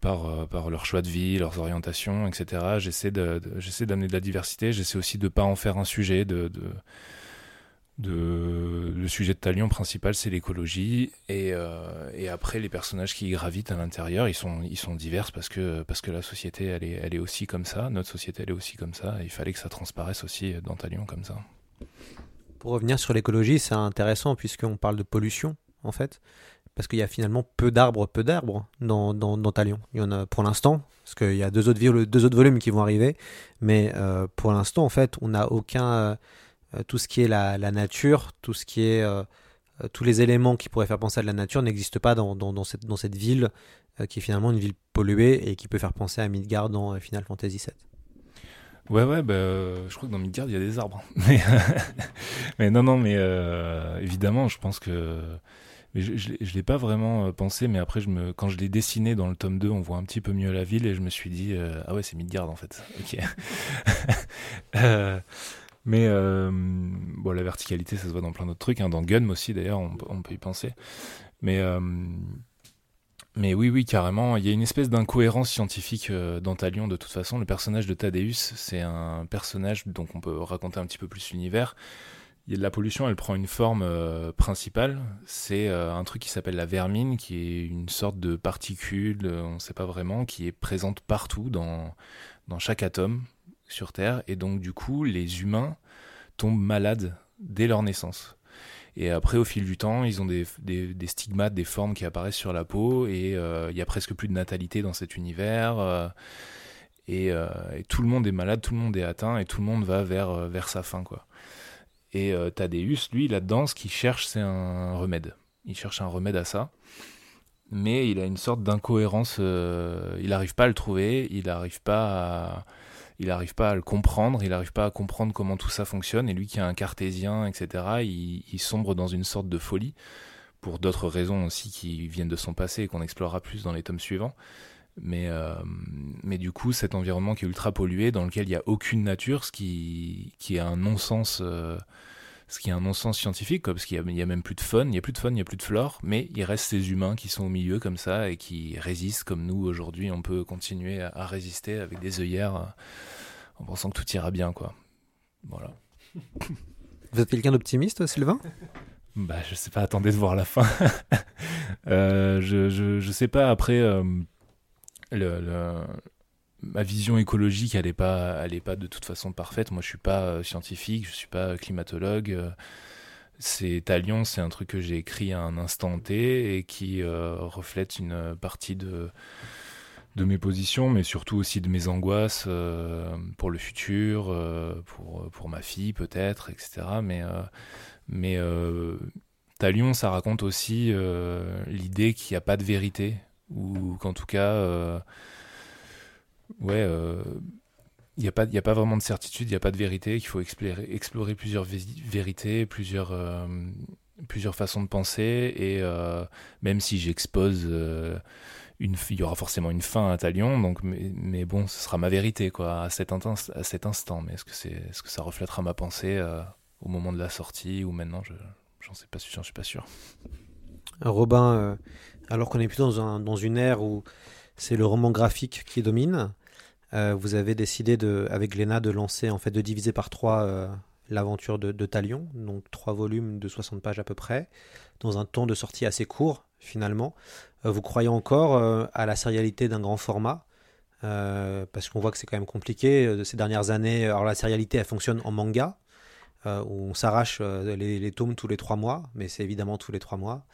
Par, euh, par leur choix de vie, leurs orientations, etc. J'essaie d'amener de la diversité. J'essaie aussi de pas en faire un sujet. Le sujet de Talion principal, c'est l'écologie. Et, euh, après, les personnages qui gravitent à l'intérieur, ils sont, ils divers parce que, la société, elle est, aussi comme ça. Notre société, elle est aussi comme ça. Il fallait que ça transparaisse aussi dans Talion comme ça. Pour revenir sur l'écologie, c'est intéressant puisqu'on parle de pollution, en fait. Parce qu'il y a finalement peu d'arbres, peu d'arbres dans, dans, dans, Talion. Il y en a pour l'instant, parce qu'il y a deux autres, deux autres volumes qui vont arriver. Mais euh, pour l'instant, en fait, on n'a aucun. Euh, tout ce qui est la, nature, tout ce qui est. Euh, tous les éléments qui pourraient faire penser à de la nature n'existent pas dans, dans, cette, dans cette ville, euh, qui est finalement une ville polluée et qui peut faire penser à Midgard dans euh, Final Fantasy VII. Ouais, ouais, bah, je crois que dans Midgard, il y a des arbres. Mais, non, non, mais euh, évidemment, je pense que. Mais je ne l'ai pas vraiment pensé, mais après, quand je l'ai dessiné dans le tome 2, on voit un petit peu mieux la ville et je me suis dit, euh, ah ouais, c'est Midgard en fait. Ok. euh, mais euh, la verticalité, ça se voit dans plein d'autres trucs. Hein. Dans Gun aussi, d'ailleurs, on, peut y penser. Mais, euh, oui, oui, carrément. Il y a une espèce d'incohérence scientifique euh, dans Talion, de toute façon. Le personnage de Thaddeus, c'est un personnage dont on peut raconter un petit peu plus l'univers. La pollution, elle prend une forme euh, principale. C'est euh, un truc qui s'appelle la vermine, qui est une sorte de particule, on ne sait pas vraiment, qui est présente partout, dans, dans chaque atome sur Terre. Et donc, du coup, les humains tombent malades dès leur naissance. Et après, au fil du temps, ils ont des, des, stigmates, des formes qui apparaissent sur la peau, et il euh, y a presque plus de natalité dans cet univers. Euh, et, euh, et, tout le monde est malade, tout le monde est atteint, et tout le monde va vers, vers sa fin, quoi. Et Thaddeus, lui, là-dedans, ce qu'il cherche, c'est un remède. Il cherche un remède à ça. Mais il a une sorte d'incohérence. il n'arrive pas à le trouver, il n'arrive pas à il n'arrive pas à le comprendre, il n'arrive pas à comprendre comment tout ça fonctionne, et lui qui est un cartésien, etc., il, il sombre dans une sorte de folie, pour d'autres raisons aussi qui viennent de son passé et qu'on explorera plus dans les tomes suivants. Mais, euh, mais du coup, cet environnement qui est ultra pollué, dans lequel il n'y a aucune nature, ce qui, qui est un non-sens... Euh, ce qui est un non-sens scientifique, quoi, parce qu'il n'y a, a, même plus de faune, il n'y a plus de faune, il n'y a plus de flore, mais il reste ces humains qui sont au milieu comme ça et qui résistent comme nous aujourd'hui, on peut continuer à, à résister avec des œillères euh, en pensant que tout ira bien, quoi. Voilà. Vous êtes quelqu'un d'optimiste, Sylvain? Bah, je sais pas, attendez de voir la fin. euh, je, je, je, sais pas, après, euh, ma vision écologique, elle n'est pas, de toute façon parfaite. Moi, je suis pas euh, scientifique, je suis pas climatologue. Euh, c'est Talion, c'est un truc que j'ai écrit à un instant T et qui euh, reflète une partie de mes positions, mais surtout aussi de mes angoisses euh, pour le futur, euh, pour ma fille peut-être, etc. Mais Talion, ça raconte aussi l'idée qu'il n'y a pas de vérité ou qu'en tout cas ouais, il euh, n'y a, pas, a pas vraiment de certitude, il n'y a pas de vérité, qu'il faut explorer, plusieurs vérités, plusieurs, euh, plusieurs façons de penser, et euh, même si j'expose, euh, il y aura forcément une fin à Talion, donc, mais, bon, ce sera ma vérité quoi, à, cet, à cet instant, mais est-ce que, c'est, est-ce que ça reflètera ma pensée euh, au moment de la sortie, ou maintenant, je, j'en, sais pas, j'en suis pas sûr. Robin, alors qu'on est plutôt dans, un, dans une ère où c'est le roman graphique qui domine, euh, vous avez décidé avec Glénat de lancer, en fait, de diviser par trois euh, l'aventure de, Talion, donc trois volumes de 60 pages à peu près, dans un temps de sortie assez court finalement. Euh, vous croyez encore à la sérialité d'un grand format parce qu'on voit que c'est quand même compliqué ces dernières années. Alors la sérialité, elle fonctionne en manga, où on s'arrache les, tomes tous les trois mois, mais c'est évidemment tous les trois mois.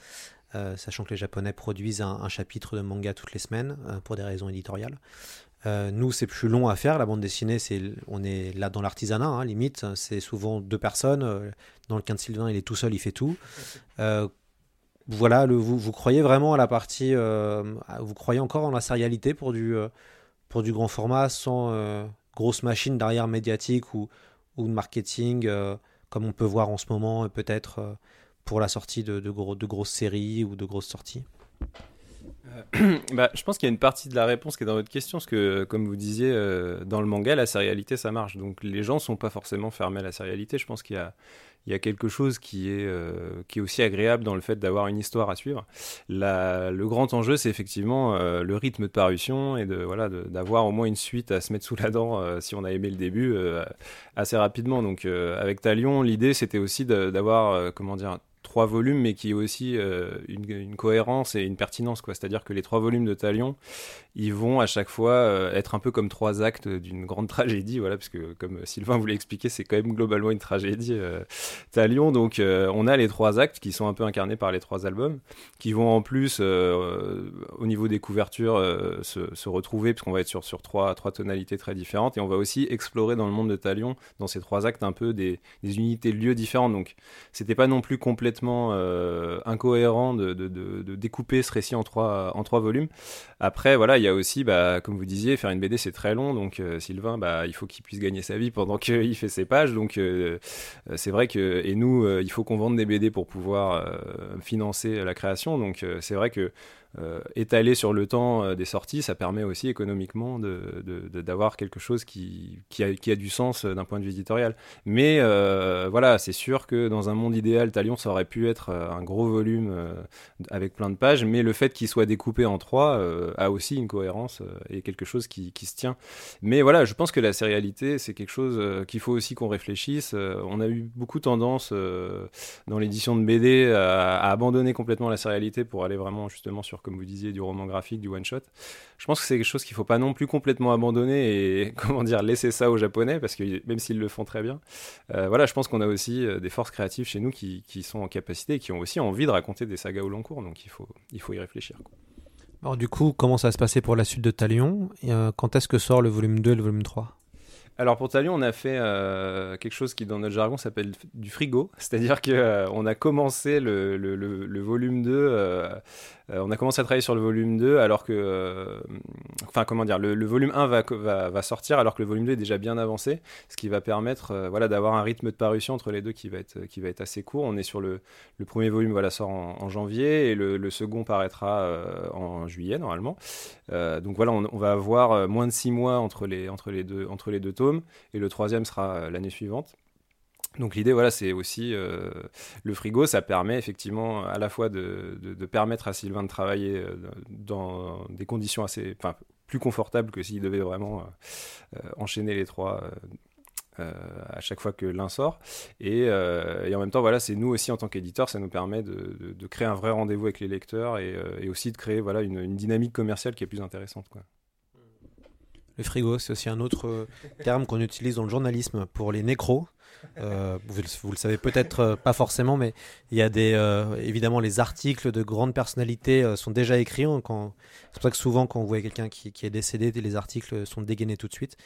Euh, sachant que les Japonais produisent un, chapitre de manga toutes les semaines euh, pour des raisons éditoriales. Euh, nous, c'est plus long à faire. La bande dessinée, c'est, on est là dans l'artisanat, hein, limite. C'est souvent deux personnes. Dans le de Sylvain, il est tout seul, il fait tout. voilà, vous, vous croyez vraiment à la partie. vous croyez encore en la sérialité pour du, pour du grand format sans grosse machine derrière médiatique ou, ou de marketing, comme on peut voir en ce moment, peut-être pour la sortie de, de, gros, de grosses séries ou de grosses sorties euh, bah, je pense qu'il y a une partie de la réponse qui est dans votre question, parce que, comme vous disiez, euh, dans le manga, la sérialité, ça marche. Donc les gens ne sont pas forcément fermés à la sérialité. Je pense qu'il y y a quelque chose qui est, euh, qui est aussi agréable dans le fait d'avoir une histoire à suivre. La, le grand enjeu, c'est effectivement le rythme de parution et de voilà d'avoir au moins une suite à se mettre sous la dent si on a aimé le début assez rapidement. Donc avec Talion, l'idée, c'était aussi d'avoir, comment dire, trois volumes, mais qui est aussi une, une, cohérence et une pertinence. quoi. C'est-à-dire que les trois volumes de Talion, ils vont à chaque fois être un peu comme trois actes d'une grande tragédie, voilà, parce que comme Sylvain vous l'a expliqué, c'est quand même globalement une tragédie Talion. Donc on a les trois actes qui sont un peu incarnés par les trois albums, qui vont en plus, au niveau des couvertures, se, retrouver, puisqu'on va être sur, sur trois, trois tonalités très différentes, et on va aussi explorer dans le monde de Talion, dans ces trois actes, un peu des, unités de lieux différentes. Donc, c'était pas non plus complètement euh, incohérent de, découper ce récit en trois, en trois volumes. Après, voilà, il y a aussi, bah, comme vous disiez, faire une BD, c'est très long. Donc, euh, Sylvain, bah, il faut qu'il puisse gagner sa vie pendant qu'il fait ses pages. Donc, euh, c'est vrai que, et nous, il faut qu'on vende des BD pour pouvoir financer la création. Donc, c'est vrai que euh, étalé sur le temps euh, des sorties, ça permet aussi économiquement d'avoir de, quelque chose qui, qui, a, du sens euh, d'un point de vue éditorial. Mais voilà, c'est sûr que dans un monde idéal, Talion, ça aurait pu être un gros volume avec plein de pages, mais le fait qu'il soit découpé en trois a aussi une cohérence et quelque chose qui, qui, se tient. Mais voilà, je pense que la sérialité, c'est quelque chose qu'il faut aussi qu'on réfléchisse. on a eu beaucoup tendance dans l'édition de BD à, à abandonner complètement la sérialité pour aller vraiment justement sur comme vous disiez, du roman graphique, du one-shot. Je pense que c'est quelque chose qu'il ne faut pas non plus complètement abandonner et, comment dire, laisser ça aux Japonais, parce que même s'ils le font très bien, euh, voilà, je pense qu'on a aussi euh, des forces créatives chez nous qui, sont en capacité et qui ont aussi envie de raconter des sagas au long cours, donc il faut, il faut y réfléchir. Alors du coup, comment ça va se passer pour la suite de Talion? Euh, Quand est-ce que sort le volume 2 et le volume 3 alors pour Talion, on a fait quelque chose qui dans notre jargon s'appelle du frigo, c'est-à-dire qu'on on a commencé le, volume 2 euh, on a commencé à travailler sur le volume 2 alors que. Euh, enfin, comment dire, le, volume 1 va, sortir alors que le volume 2 est déjà bien avancé, ce qui va permettre euh, voilà, d'avoir un rythme de parution entre les deux qui va être, qui va être assez court. On est sur le, premier volume, voilà, sort en, janvier et le, second paraîtra en juillet normalement. donc voilà, on, va avoir moins de 6 mois entre les, entre, les deux, entre les deux et le troisième sera l'année suivante. Donc l'idée, voilà, c'est aussi euh, le frigo, ça permet effectivement à la fois de, permettre à Sylvain de travailler euh, dans des conditions assez, enfin, plus confortables que s'il devait vraiment euh, enchaîner les trois. à chaque fois que l'un sort et, en même temps voilà c'est nous aussi en tant qu'éditeur ça nous permet de, créer un vrai rendez-vous avec les lecteurs et, aussi de créer voilà une, dynamique commerciale qui est plus intéressante. Le frigo, c'est aussi un autre terme qu'on utilise dans le journalisme pour les nécros. Euh, vous, le savez peut-être euh, pas forcément, mais il y a des euh, évidemment les articles de grandes personnalités sont déjà écrits. Hein, c'est pour ça que souvent quand vous voyez quelqu'un qui, est décédé, les articles sont dégainés tout de suite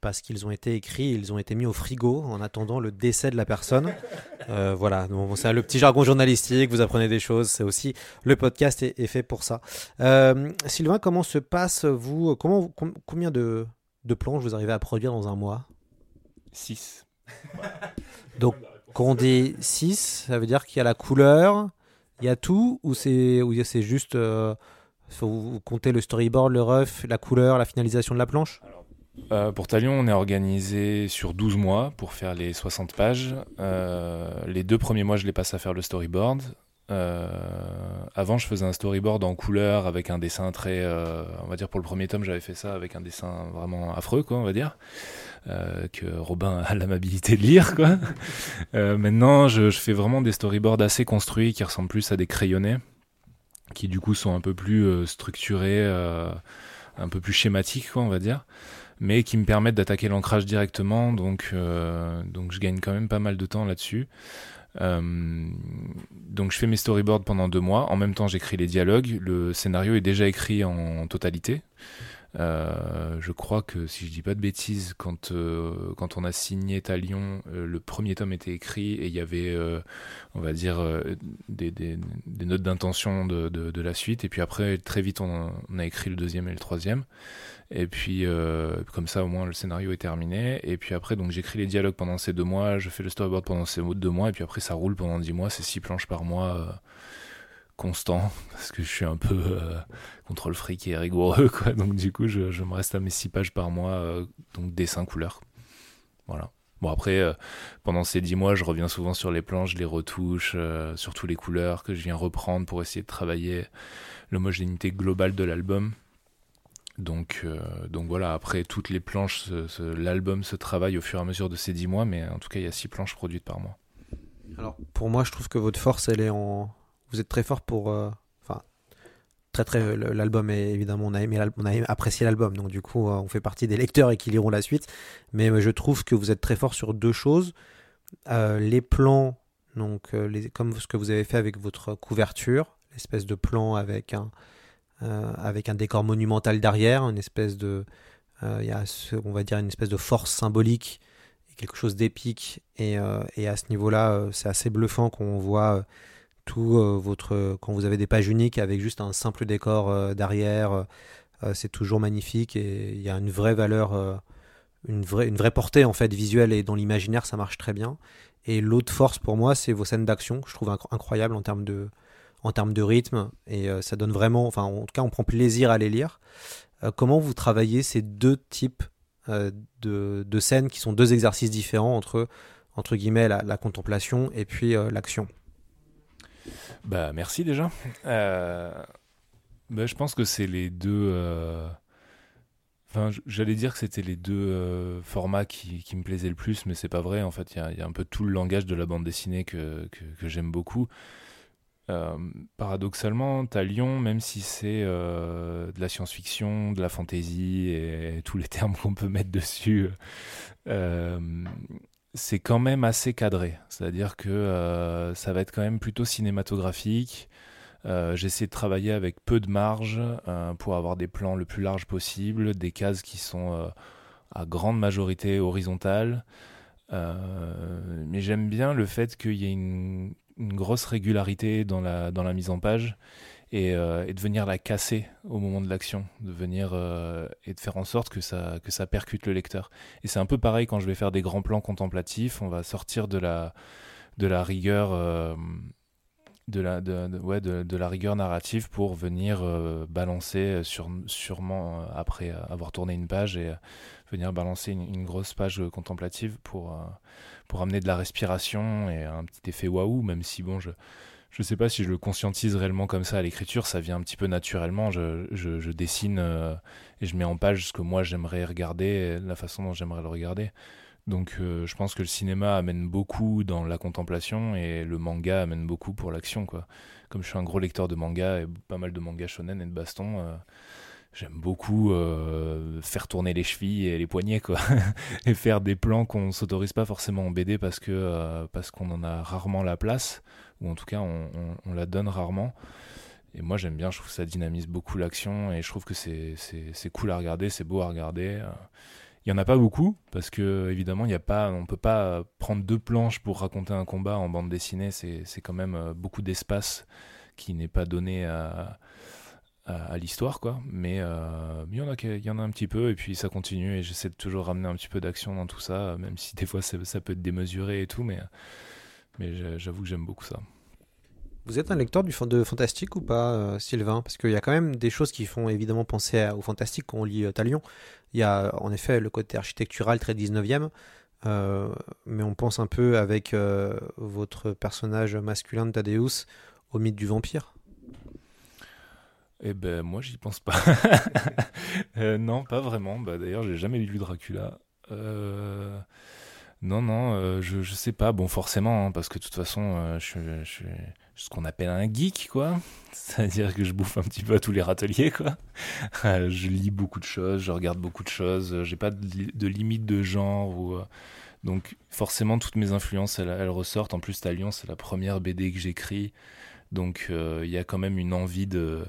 parce qu'ils ont été écrits, ils ont été mis au frigo en attendant le décès de la personne. voilà, c'est le petit jargon journalistique. Vous apprenez des choses. C'est aussi le podcast est, fait pour ça. Sylvain, comment se passe vous Comment combien de de planches vous arrivez à produire dans un mois? 6. Donc, quand on dit 6, ça veut dire qu'il y a la couleur, il y a tout, ou c'est c'est juste. Euh, faut le storyboard, le rough, la couleur, la finalisation de la planche? Euh, pour Talion, on est organisé sur 12 mois pour faire les 60 pages. Euh, les deux premiers mois, je les passe à faire le storyboard. Avant, je faisais un storyboard en couleur avec un dessin très. on va dire pour le premier tome, j'avais fait ça avec un dessin vraiment affreux, quoi, on va dire. Euh, que Robin a l'amabilité de lire. Quoi. Euh, maintenant, je, fais vraiment des storyboards assez construits qui ressemblent plus à des crayonnés, qui du coup sont un peu plus euh, structurés, un peu plus schématiques, quoi, on va dire mais qui me permettent d'attaquer l'ancrage directement, donc, donc je gagne quand même pas mal de temps là-dessus. Donc je fais mes storyboards pendant deux mois, en même temps j'écris les dialogues, le scénario est déjà écrit en totalité, euh, je crois que si je dis pas de bêtises, quand, euh, quand on a signé Talion, euh, le premier tome était écrit et il y avait, on va dire, des, notes d'intention de, de, la suite. Et puis après, très vite, on, on, a écrit le deuxième et le troisième. Et puis, comme ça, au moins, le scénario est terminé. Et puis après, donc j'écris les dialogues pendant ces deux mois, je fais le storyboard pendant ces deux mois, et puis après, ça roule pendant dix mois. C'est six planches par mois constant parce que je suis un peu euh, contre le fric et rigoureux donc du coup je, me reste à mes six pages par mois euh, donc dessin couleur voilà bon après euh, pendant ces dix mois je reviens souvent sur les planches les retouche surtout les couleurs que je viens reprendre pour essayer de travailler l'homogénéité globale de l'album donc, donc voilà, après toutes les planches, l'album se travaille au fur et à mesure de ces dix mois, mais en tout cas il y a six planches produites par mois. Alors pour moi, je trouve que votre force, elle est en. Vous êtes très fort pour. euh, Enfin, très très. L'album est évidemment, on a aimé, on a apprécié l'album, donc du coup, euh, on fait partie des lecteurs et qui liront la suite. Mais euh, je trouve que vous êtes très fort sur deux choses. Euh, les plans, donc euh, comme ce que vous avez fait avec votre couverture, l'espèce de plan avec un euh, avec un décor monumental derrière, une espèce de, euh, il y a, on va dire une espèce de force symbolique, quelque chose d'épique, et, euh, à ce niveau-là, euh, c'est assez bluffant qu'on voit euh, tout euh, votre, quand vous avez des pages uniques avec juste un simple décor euh, derrière, euh, c'est toujours magnifique et il y a une vraie valeur, une vraie, une vraie portée en fait visuelle et dans l'imaginaire, ça marche très bien. Et l'autre force pour moi, c'est vos scènes d'action, que je trouve incro- incroyables en termes de, en termes de rythme et ça donne vraiment, enfin en tout cas on prend plaisir à les lire. Comment vous travaillez ces deux types de, de scènes qui sont deux exercices différents entre, entre guillemets la, la contemplation et puis l'action? Bah merci déjà. Euh, bah, je pense que c'est les deux. euh, j'allais dire que c'était les deux euh, formats qui, qui me plaisaient le plus, mais c'est pas vrai. En fait, il y a, un peu tout le langage de la bande dessinée que, que, j'aime beaucoup. Paradoxalement, Talion, même si c'est de la science-fiction, de la fantasy et, tous les termes qu'on peut mettre dessus, c'est quand même assez cadré. C'est-à-dire que euh, ça va être quand même plutôt cinématographique. Euh, J'essaie de travailler avec peu de marge euh, pour avoir des plans le plus large possible, des cases qui sont à grande majorité horizontales. Mais j'aime bien le fait qu'il y ait une, grosse régularité dans la, dans la mise en page et, euh, et de venir la casser au moment de l'action, de venir euh, et de faire en sorte que ça, que ça percute le lecteur. Et c'est un peu pareil quand je vais faire des grands plans contemplatifs, on va sortir de la, de la rigueur. euh, de la, ouais, de, la rigueur narrative pour venir balancer sur, sûrement après avoir tourné une page et venir balancer une, une grosse page contemplative pour, pour amener de la respiration et un petit effet waouh, même si bon, je je sais pas si je le conscientise réellement comme ça à l'écriture, ça vient un petit peu naturellement. Je, je, dessine euh, et je mets en page ce que moi j'aimerais regarder, la façon dont j'aimerais le regarder. Donc euh, je pense que le cinéma amène beaucoup dans la contemplation et le manga amène beaucoup pour l'action. quoi. Comme je suis un gros lecteur de manga et pas mal de mangas shonen et de baston, euh, j'aime beaucoup faire tourner les chevilles et les poignets quoi. et faire des plans qu'on s'autorise pas forcément en BD parce que parce qu'on en a rarement la place ou en tout cas on, la donne rarement. Et moi j'aime bien, je trouve que ça dynamise beaucoup l'action et je trouve que c'est cool à regarder, c'est beau à regarder. euh. Il y en a pas beaucoup parce que évidemment y a pas, on peut pas euh, prendre deux planches pour raconter un combat en bande dessinée. C'est quand même euh, beaucoup d'espace qui n'est pas donné à, à, l'histoire quoi. Mais euh, il y en a, y en a un petit peu et puis ça continue et j'essaie de toujours ramener un petit peu d'action dans tout ça, même si des fois ça, ça peut être démesuré et tout, mais mais j'a- j'avoue que j'aime beaucoup ça. Vous êtes un lecteur du, de fantastique ou pas, euh, Sylvain? Parce qu'il y a quand même des choses qui font évidemment penser à- au fantastique quand on lit euh, Talion. Il y a en effet le côté architectural très 19e, euh, mais on pense un peu avec euh, votre personnage masculin de Thaddeus au mythe du vampire. Eh ben moi j'y pense pas. Non, pas vraiment. Bah, D'ailleurs j'ai jamais lu Dracula. Euh, Non, non, euh, je, je sais pas. Bon, forcément, hein, parce que de toute façon, euh, je, je ce qu'on appelle un geek, quoi. C'est-à-dire que je bouffe un petit peu à tous les râteliers, quoi. Euh, je lis beaucoup de choses, je regarde beaucoup de choses. J'ai pas de, li- de limite de genre donc, forcément, toutes mes influences, elles, elles ressortent. En plus, Talion, c'est la première BD que j'écris. Donc, il y a quand même une envie de,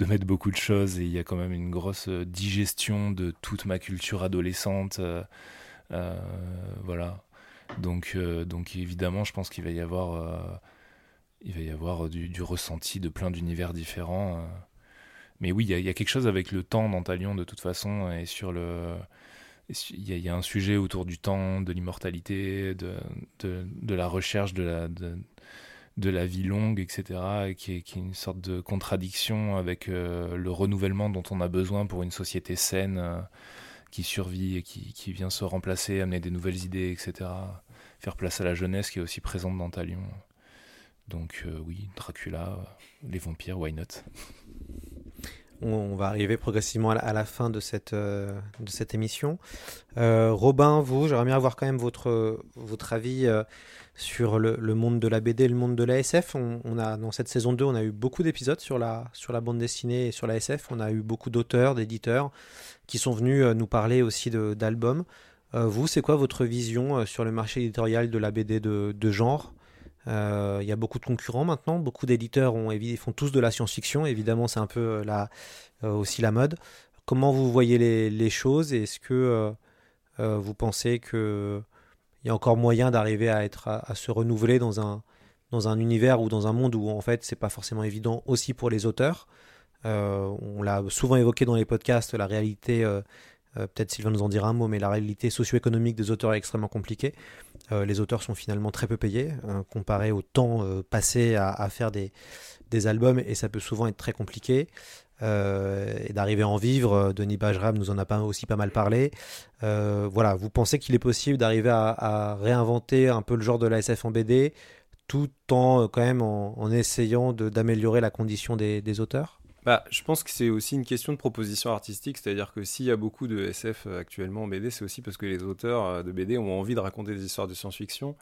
de mettre beaucoup de choses et il y a quand même une grosse digestion de toute ma culture adolescente. Euh, voilà. Donc, euh, donc évidemment, je pense qu'il va y avoir, euh, il va y avoir du, ressenti de plein d'univers différents. Mais oui, il y, a- quelque chose avec le temps dans Talion de toute façon et sur le, il y, a, un sujet autour du temps, de l'immortalité, de, de, la recherche de la, de, la vie longue, etc., et qui est, qui est une sorte de contradiction avec le renouvellement dont on a besoin pour une société saine qui survit et qui, qui vient se remplacer, amener des nouvelles idées, etc. Faire place à la jeunesse qui est aussi présente dans Talion. Donc euh, oui, Dracula, euh, les vampires, why not? On, va arriver progressivement à la, fin de cette, de cette émission. Robin, vous, j'aimerais bien avoir quand même votre, votre avis sur le, monde de la BD, le monde de la SF. On, a, dans cette saison 2, on a eu beaucoup d'épisodes sur la, sur la bande dessinée et sur la SF. On a eu beaucoup d'auteurs, d'éditeurs qui sont venus nous parler aussi d'albums. vous, c'est quoi votre vision sur le marché éditorial de la BD de, genre? Euh, il y a beaucoup de concurrents maintenant, beaucoup d'éditeurs ont, font tous de la science-fiction, évidemment c'est un peu euh, euh, aussi la mode. Comment vous voyez les, choses? Est-ce que vous pensez qu'il y a encore moyen d'arriver à, être, à, se renouveler dans un, dans un univers ou dans un monde où en fait c'est pas forcément évident aussi pour les auteurs On l'a souvent évoqué dans les podcasts, la réalité euh, peut-être Sylvain nous en dira un mot, mais la réalité socio-économique des auteurs est extrêmement compliquée. Euh, les auteurs sont finalement très peu payés, comparé au temps euh, passé à, faire des, albums, et ça peut souvent être très compliqué. Et d'arriver à en vivre, Denis Bajram nous en a aussi pas mal parlé. voilà, vous pensez qu'il est possible d'arriver à, réinventer un peu le genre de la SF en BD, tout en quand même en, essayant d'améliorer la condition des auteurs? Bah, je pense que c'est aussi une question de proposition artistique, c'est-à-dire que s'il y a beaucoup de SF euh, actuellement en BD, c'est aussi parce que les auteurs euh, de BD ont envie de raconter des histoires de science-fiction.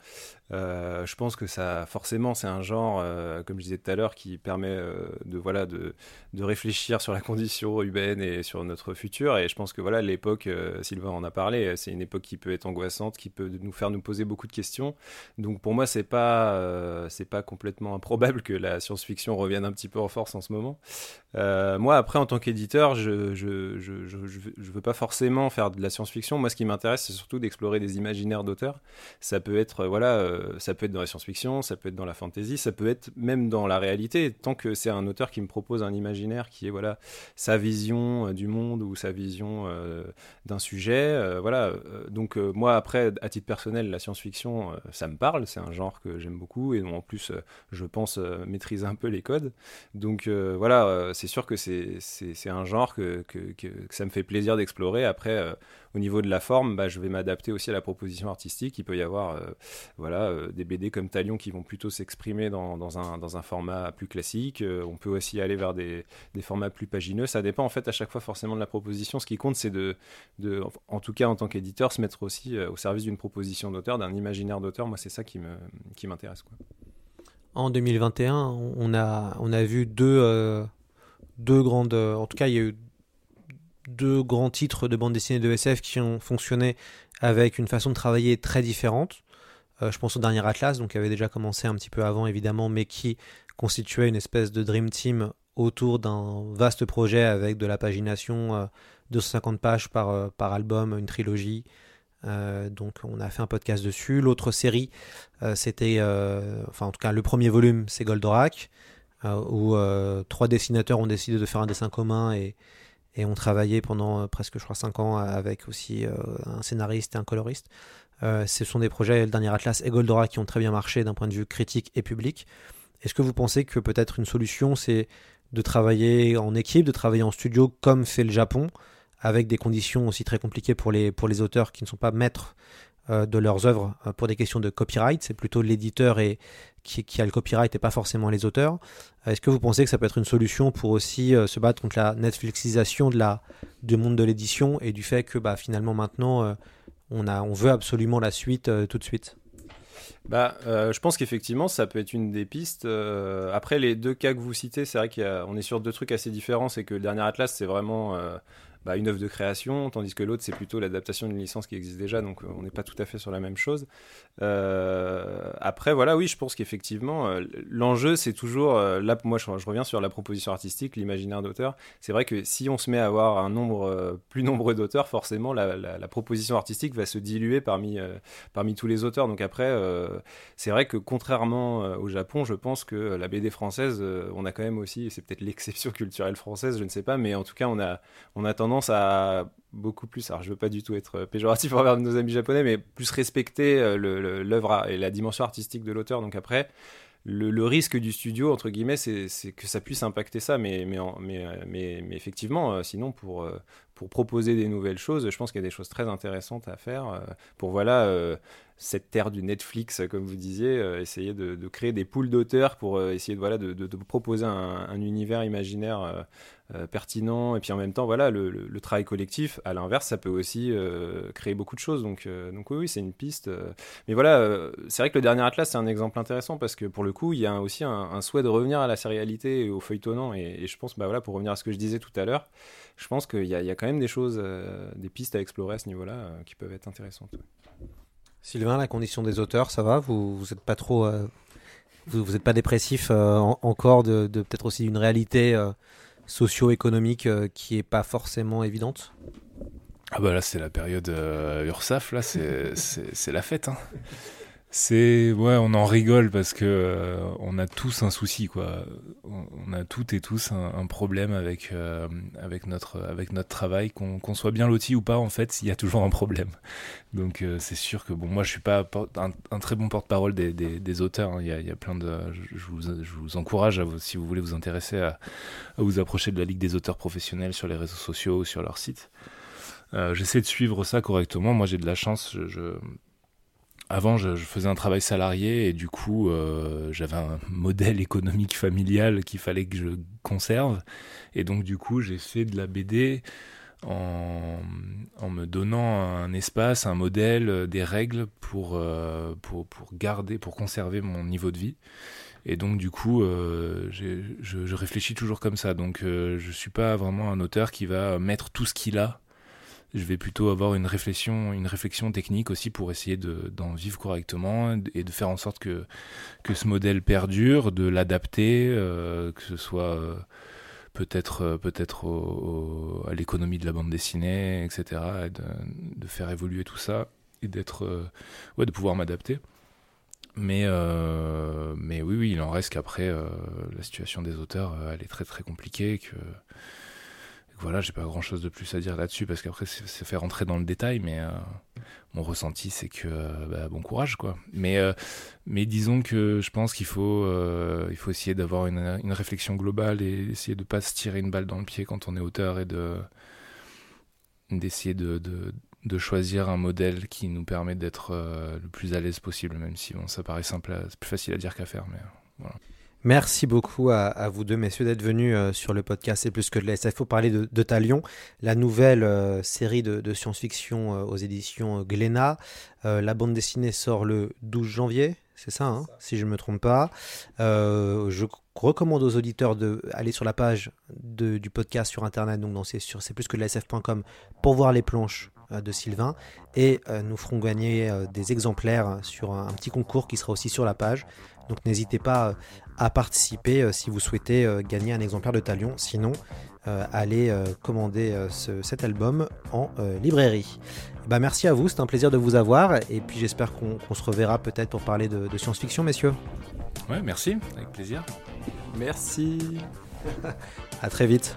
Euh, je pense que ça, forcément, c'est un genre, comme je disais tout à l'heure, qui permet de voilà de, de, réfléchir sur la condition humaine et sur notre futur. Et je pense que voilà l'époque, Sylvain en a parlé, c'est une époque qui peut être angoissante, qui peut nous faire nous poser beaucoup de questions. Donc pour moi, c'est pas c'est pas complètement improbable que la science-fiction revienne un petit peu en force en ce moment. Euh, moi, après, en tant qu'éditeur, je je, je, je, veux pas forcément faire de la science-fiction. Moi, ce qui m'intéresse, c'est surtout d'explorer des imaginaires d'auteurs. Ça peut être, euh, voilà, euh, ça peut être dans la science-fiction, ça peut être dans la fantasy, ça peut être même dans la réalité. Tant que c'est un auteur qui me propose un imaginaire qui est, voilà, sa vision du monde ou sa vision d'un sujet, voilà. donc, moi, après, à titre personnel, la science-fiction, ça me parle. C'est un genre que j'aime beaucoup et dont, en plus, je pense maîtriser un peu les codes. Donc, voilà sûr que c'est un genre que, ça me fait plaisir d'explorer. Après, euh, au niveau de la forme, bah, je vais m'adapter aussi à la proposition artistique. Il peut y avoir euh, voilà, euh, des BD comme Talion qui vont plutôt s'exprimer dans, un, format plus classique. on peut aussi aller vers des, formats plus pagineux. Ça dépend en fait à chaque fois forcément de la proposition. Ce qui compte, c'est de, en tout cas en tant qu'éditeur, se mettre aussi au service d'une proposition d'auteur, d'un imaginaire d'auteur. Moi, c'est ça qui m'intéresse. En 2021, on a, on a vu deux, deux grandes. En tout cas, il y a eu deux grands titres de bande dessinée de SF qui ont fonctionné avec une façon de travailler très différente. Euh, je pense au dernier Atlas, donc qui avait déjà commencé un petit peu avant évidemment, mais qui constituait une espèce de Dream Team autour d'un vaste projet avec de la pagination, 250 euh, pages par, euh, par album, une trilogie. donc on a fait un podcast dessus. L'autre série, c'était, enfin en tout cas le premier volume, c'est Goldorak. Euh, où euh, trois dessinateurs ont décidé de faire un dessin commun et, et ont travaillé pendant euh, presque, je crois, cinq ans avec aussi un scénariste et un coloriste. ce sont des projets, le dernier Atlas et Goldora, qui ont très bien marché d'un point de vue critique et public. Est-ce que vous pensez que peut-être une solution, c'est de travailler en équipe, de travailler en studio comme fait le Japon, avec des conditions aussi très compliquées pour les, pour les auteurs qui ne sont pas maîtres de leurs œuvres euh, pour des questions de copyright. C'est plutôt l'éditeur et qui, a le copyright et pas forcément les auteurs. Euh, est-ce que vous pensez que ça peut être une solution pour aussi se battre contre la Netflixisation de la, du monde de l'édition et du fait que bah, finalement maintenant on, a, on veut absolument la suite tout de suite? Bah, je pense qu'effectivement, ça peut être une des pistes. après, les deux cas que vous citez, c'est vrai qu'on est sur deux trucs assez différents. C'est que le dernier Atlas, c'est vraiment bah, une œuvre de création, tandis que l'autre, c'est plutôt l'adaptation d'une licence qui existe déjà, donc euh, on n'est pas tout à fait sur la même chose. Euh, après, voilà, oui, je pense qu'effectivement, euh, l'enjeu, c'est toujours, là, moi, je, reviens sur la proposition artistique, l'imaginaire d'auteur. C'est vrai que si on se met à avoir un nombre plus nombreux d'auteurs, forcément, la, la, proposition artistique va se diluer parmi, parmi tous les auteurs. Donc après, c'est vrai que contrairement au Japon, je pense que la BD française, on a quand même aussi, c'est peut-être l'exception culturelle française, je ne sais pas, mais en tout cas, on a, on a tendance à beaucoup plus, alors je veux pas du tout être péjoratif envers nos amis japonais, mais plus respecter euh, l'œuvre et la dimension artistique de l'auteur. Donc après, le, risque du studio, entre guillemets, c'est que ça puisse impacter ça, mais, mais, mais, mais, mais effectivement, euh, sinon, pour, euh, pour proposer des nouvelles choses, je pense qu'il y a des choses très intéressantes à faire pour, voilà, cette terre du Netflix, comme vous disiez, essayer de, créer des poules d'auteurs pour essayer de, voilà, de, proposer un, un, univers imaginaire euh, pertinent. Et puis en même temps voilà le, travail collectif à l'inverse ça peut aussi euh, créer beaucoup de choses. Donc euh, donc oui, c'est une piste mais voilà c'est vrai que le dernier atlas c'est un exemple intéressant parce que pour le coup il y a aussi un, souhait de revenir à la sérialité et au feuilletonnant. Et, je pense bah voilà pour revenir à ce que je disais tout à l'heure je pense qu'il y, a quand même des choses des pistes à explorer à ce niveau là qui peuvent être intéressantes Sylvain la condition des auteurs ça va? Vous vous êtes pas trop vous n'êtes pas dépressif encore de, de peut-être aussi d'une réalité socio-économique euh, qui est pas forcément évidente? Ah bah là c'est la période euh, URSAF, là c'est la fête. Hein. C'est ouais, on en rigole parce que euh, on a tous un souci quoi. On, a toutes et tous un, problème avec euh, avec notre avec notre travail, qu'on soit bien loti ou pas en fait, il y a toujours un problème. Donc euh, c'est sûr que bon, moi je suis pas un, très bon porte-parole des, des, auteurs. Hein. Il, y a, il, y a, plein de, je, vous, je vous encourage à vous, si vous voulez vous intéresser à, à, vous approcher de la ligue des auteurs professionnels sur les réseaux sociaux ou sur leur site. J'essaie de suivre ça correctement. Moi j'ai de la chance. je, je avant, je, faisais un travail salarié et du coup, euh, j'avais un modèle économique familial qu'il fallait que je conserve. Et donc, du coup, j'ai fait de la BD en, me donnant un espace, un modèle, des règles pour, euh, pour, garder, pour conserver mon niveau de vie. Et donc, du coup, euh, je, je, réfléchis toujours comme ça. Donc, je ne suis pas vraiment un auteur qui va mettre tout ce qu'il a je vais plutôt avoir une réflexion, une réflexion technique aussi pour essayer d'en vivre correctement et de faire en sorte que, que ce modèle perdure, de l'adapter, euh, que ce soit euh, peut-être euh, peut-être à l'économie de la bande dessinée, etc. Et de, de, faire évoluer tout ça et d'être ouais, de pouvoir m'adapter. Mais, mais oui, oui, il en reste qu'après, la situation des auteurs, elle est très très compliquée, que voilà, j'ai pas grand chose de plus à dire là-dessus parce qu'après c'est fait rentrer dans le détail, mais euh, mon ressenti c'est que euh, bah, bon courage quoi. Mais euh, mais disons que je pense qu'il faut faut essayer d'avoir une, une, réflexion globale et essayer de pas se tirer une balle dans le pied quand on est auteur et de d'essayer de, de, de, choisir un modèle qui nous permet d'être le plus à l'aise possible, même si bon ça paraît simple, c'est plus facile à dire qu'à faire, mais voilà. Merci beaucoup à, vous deux, messieurs, d'être venus euh, sur le podcast C'est plus que de la SF pour parler de, de Talion, la nouvelle euh, série de, science-fiction euh, aux éditions Glénat. la bande dessinée sort le 12 janvier, c'est ça, hein, si je ne me trompe pas. je recommande aux auditeurs d'aller sur la page du podcast sur Internet, donc c'est sur c'est plus que de la SF.com, pour voir les planches de Sylvain et nous ferons gagner des exemplaires sur un, petit concours qui sera aussi sur la page. Donc n'hésitez pas à participer euh, si vous souhaitez euh, gagner un exemplaire de Talion. Sinon, euh, allez commander cet album en librairie. Bah, merci à vous, c'est un plaisir de vous avoir. Et puis j'espère qu'on se reverra peut-être pour parler de, de science-fiction, messieurs. Ouais, merci, avec plaisir. Merci. à très vite.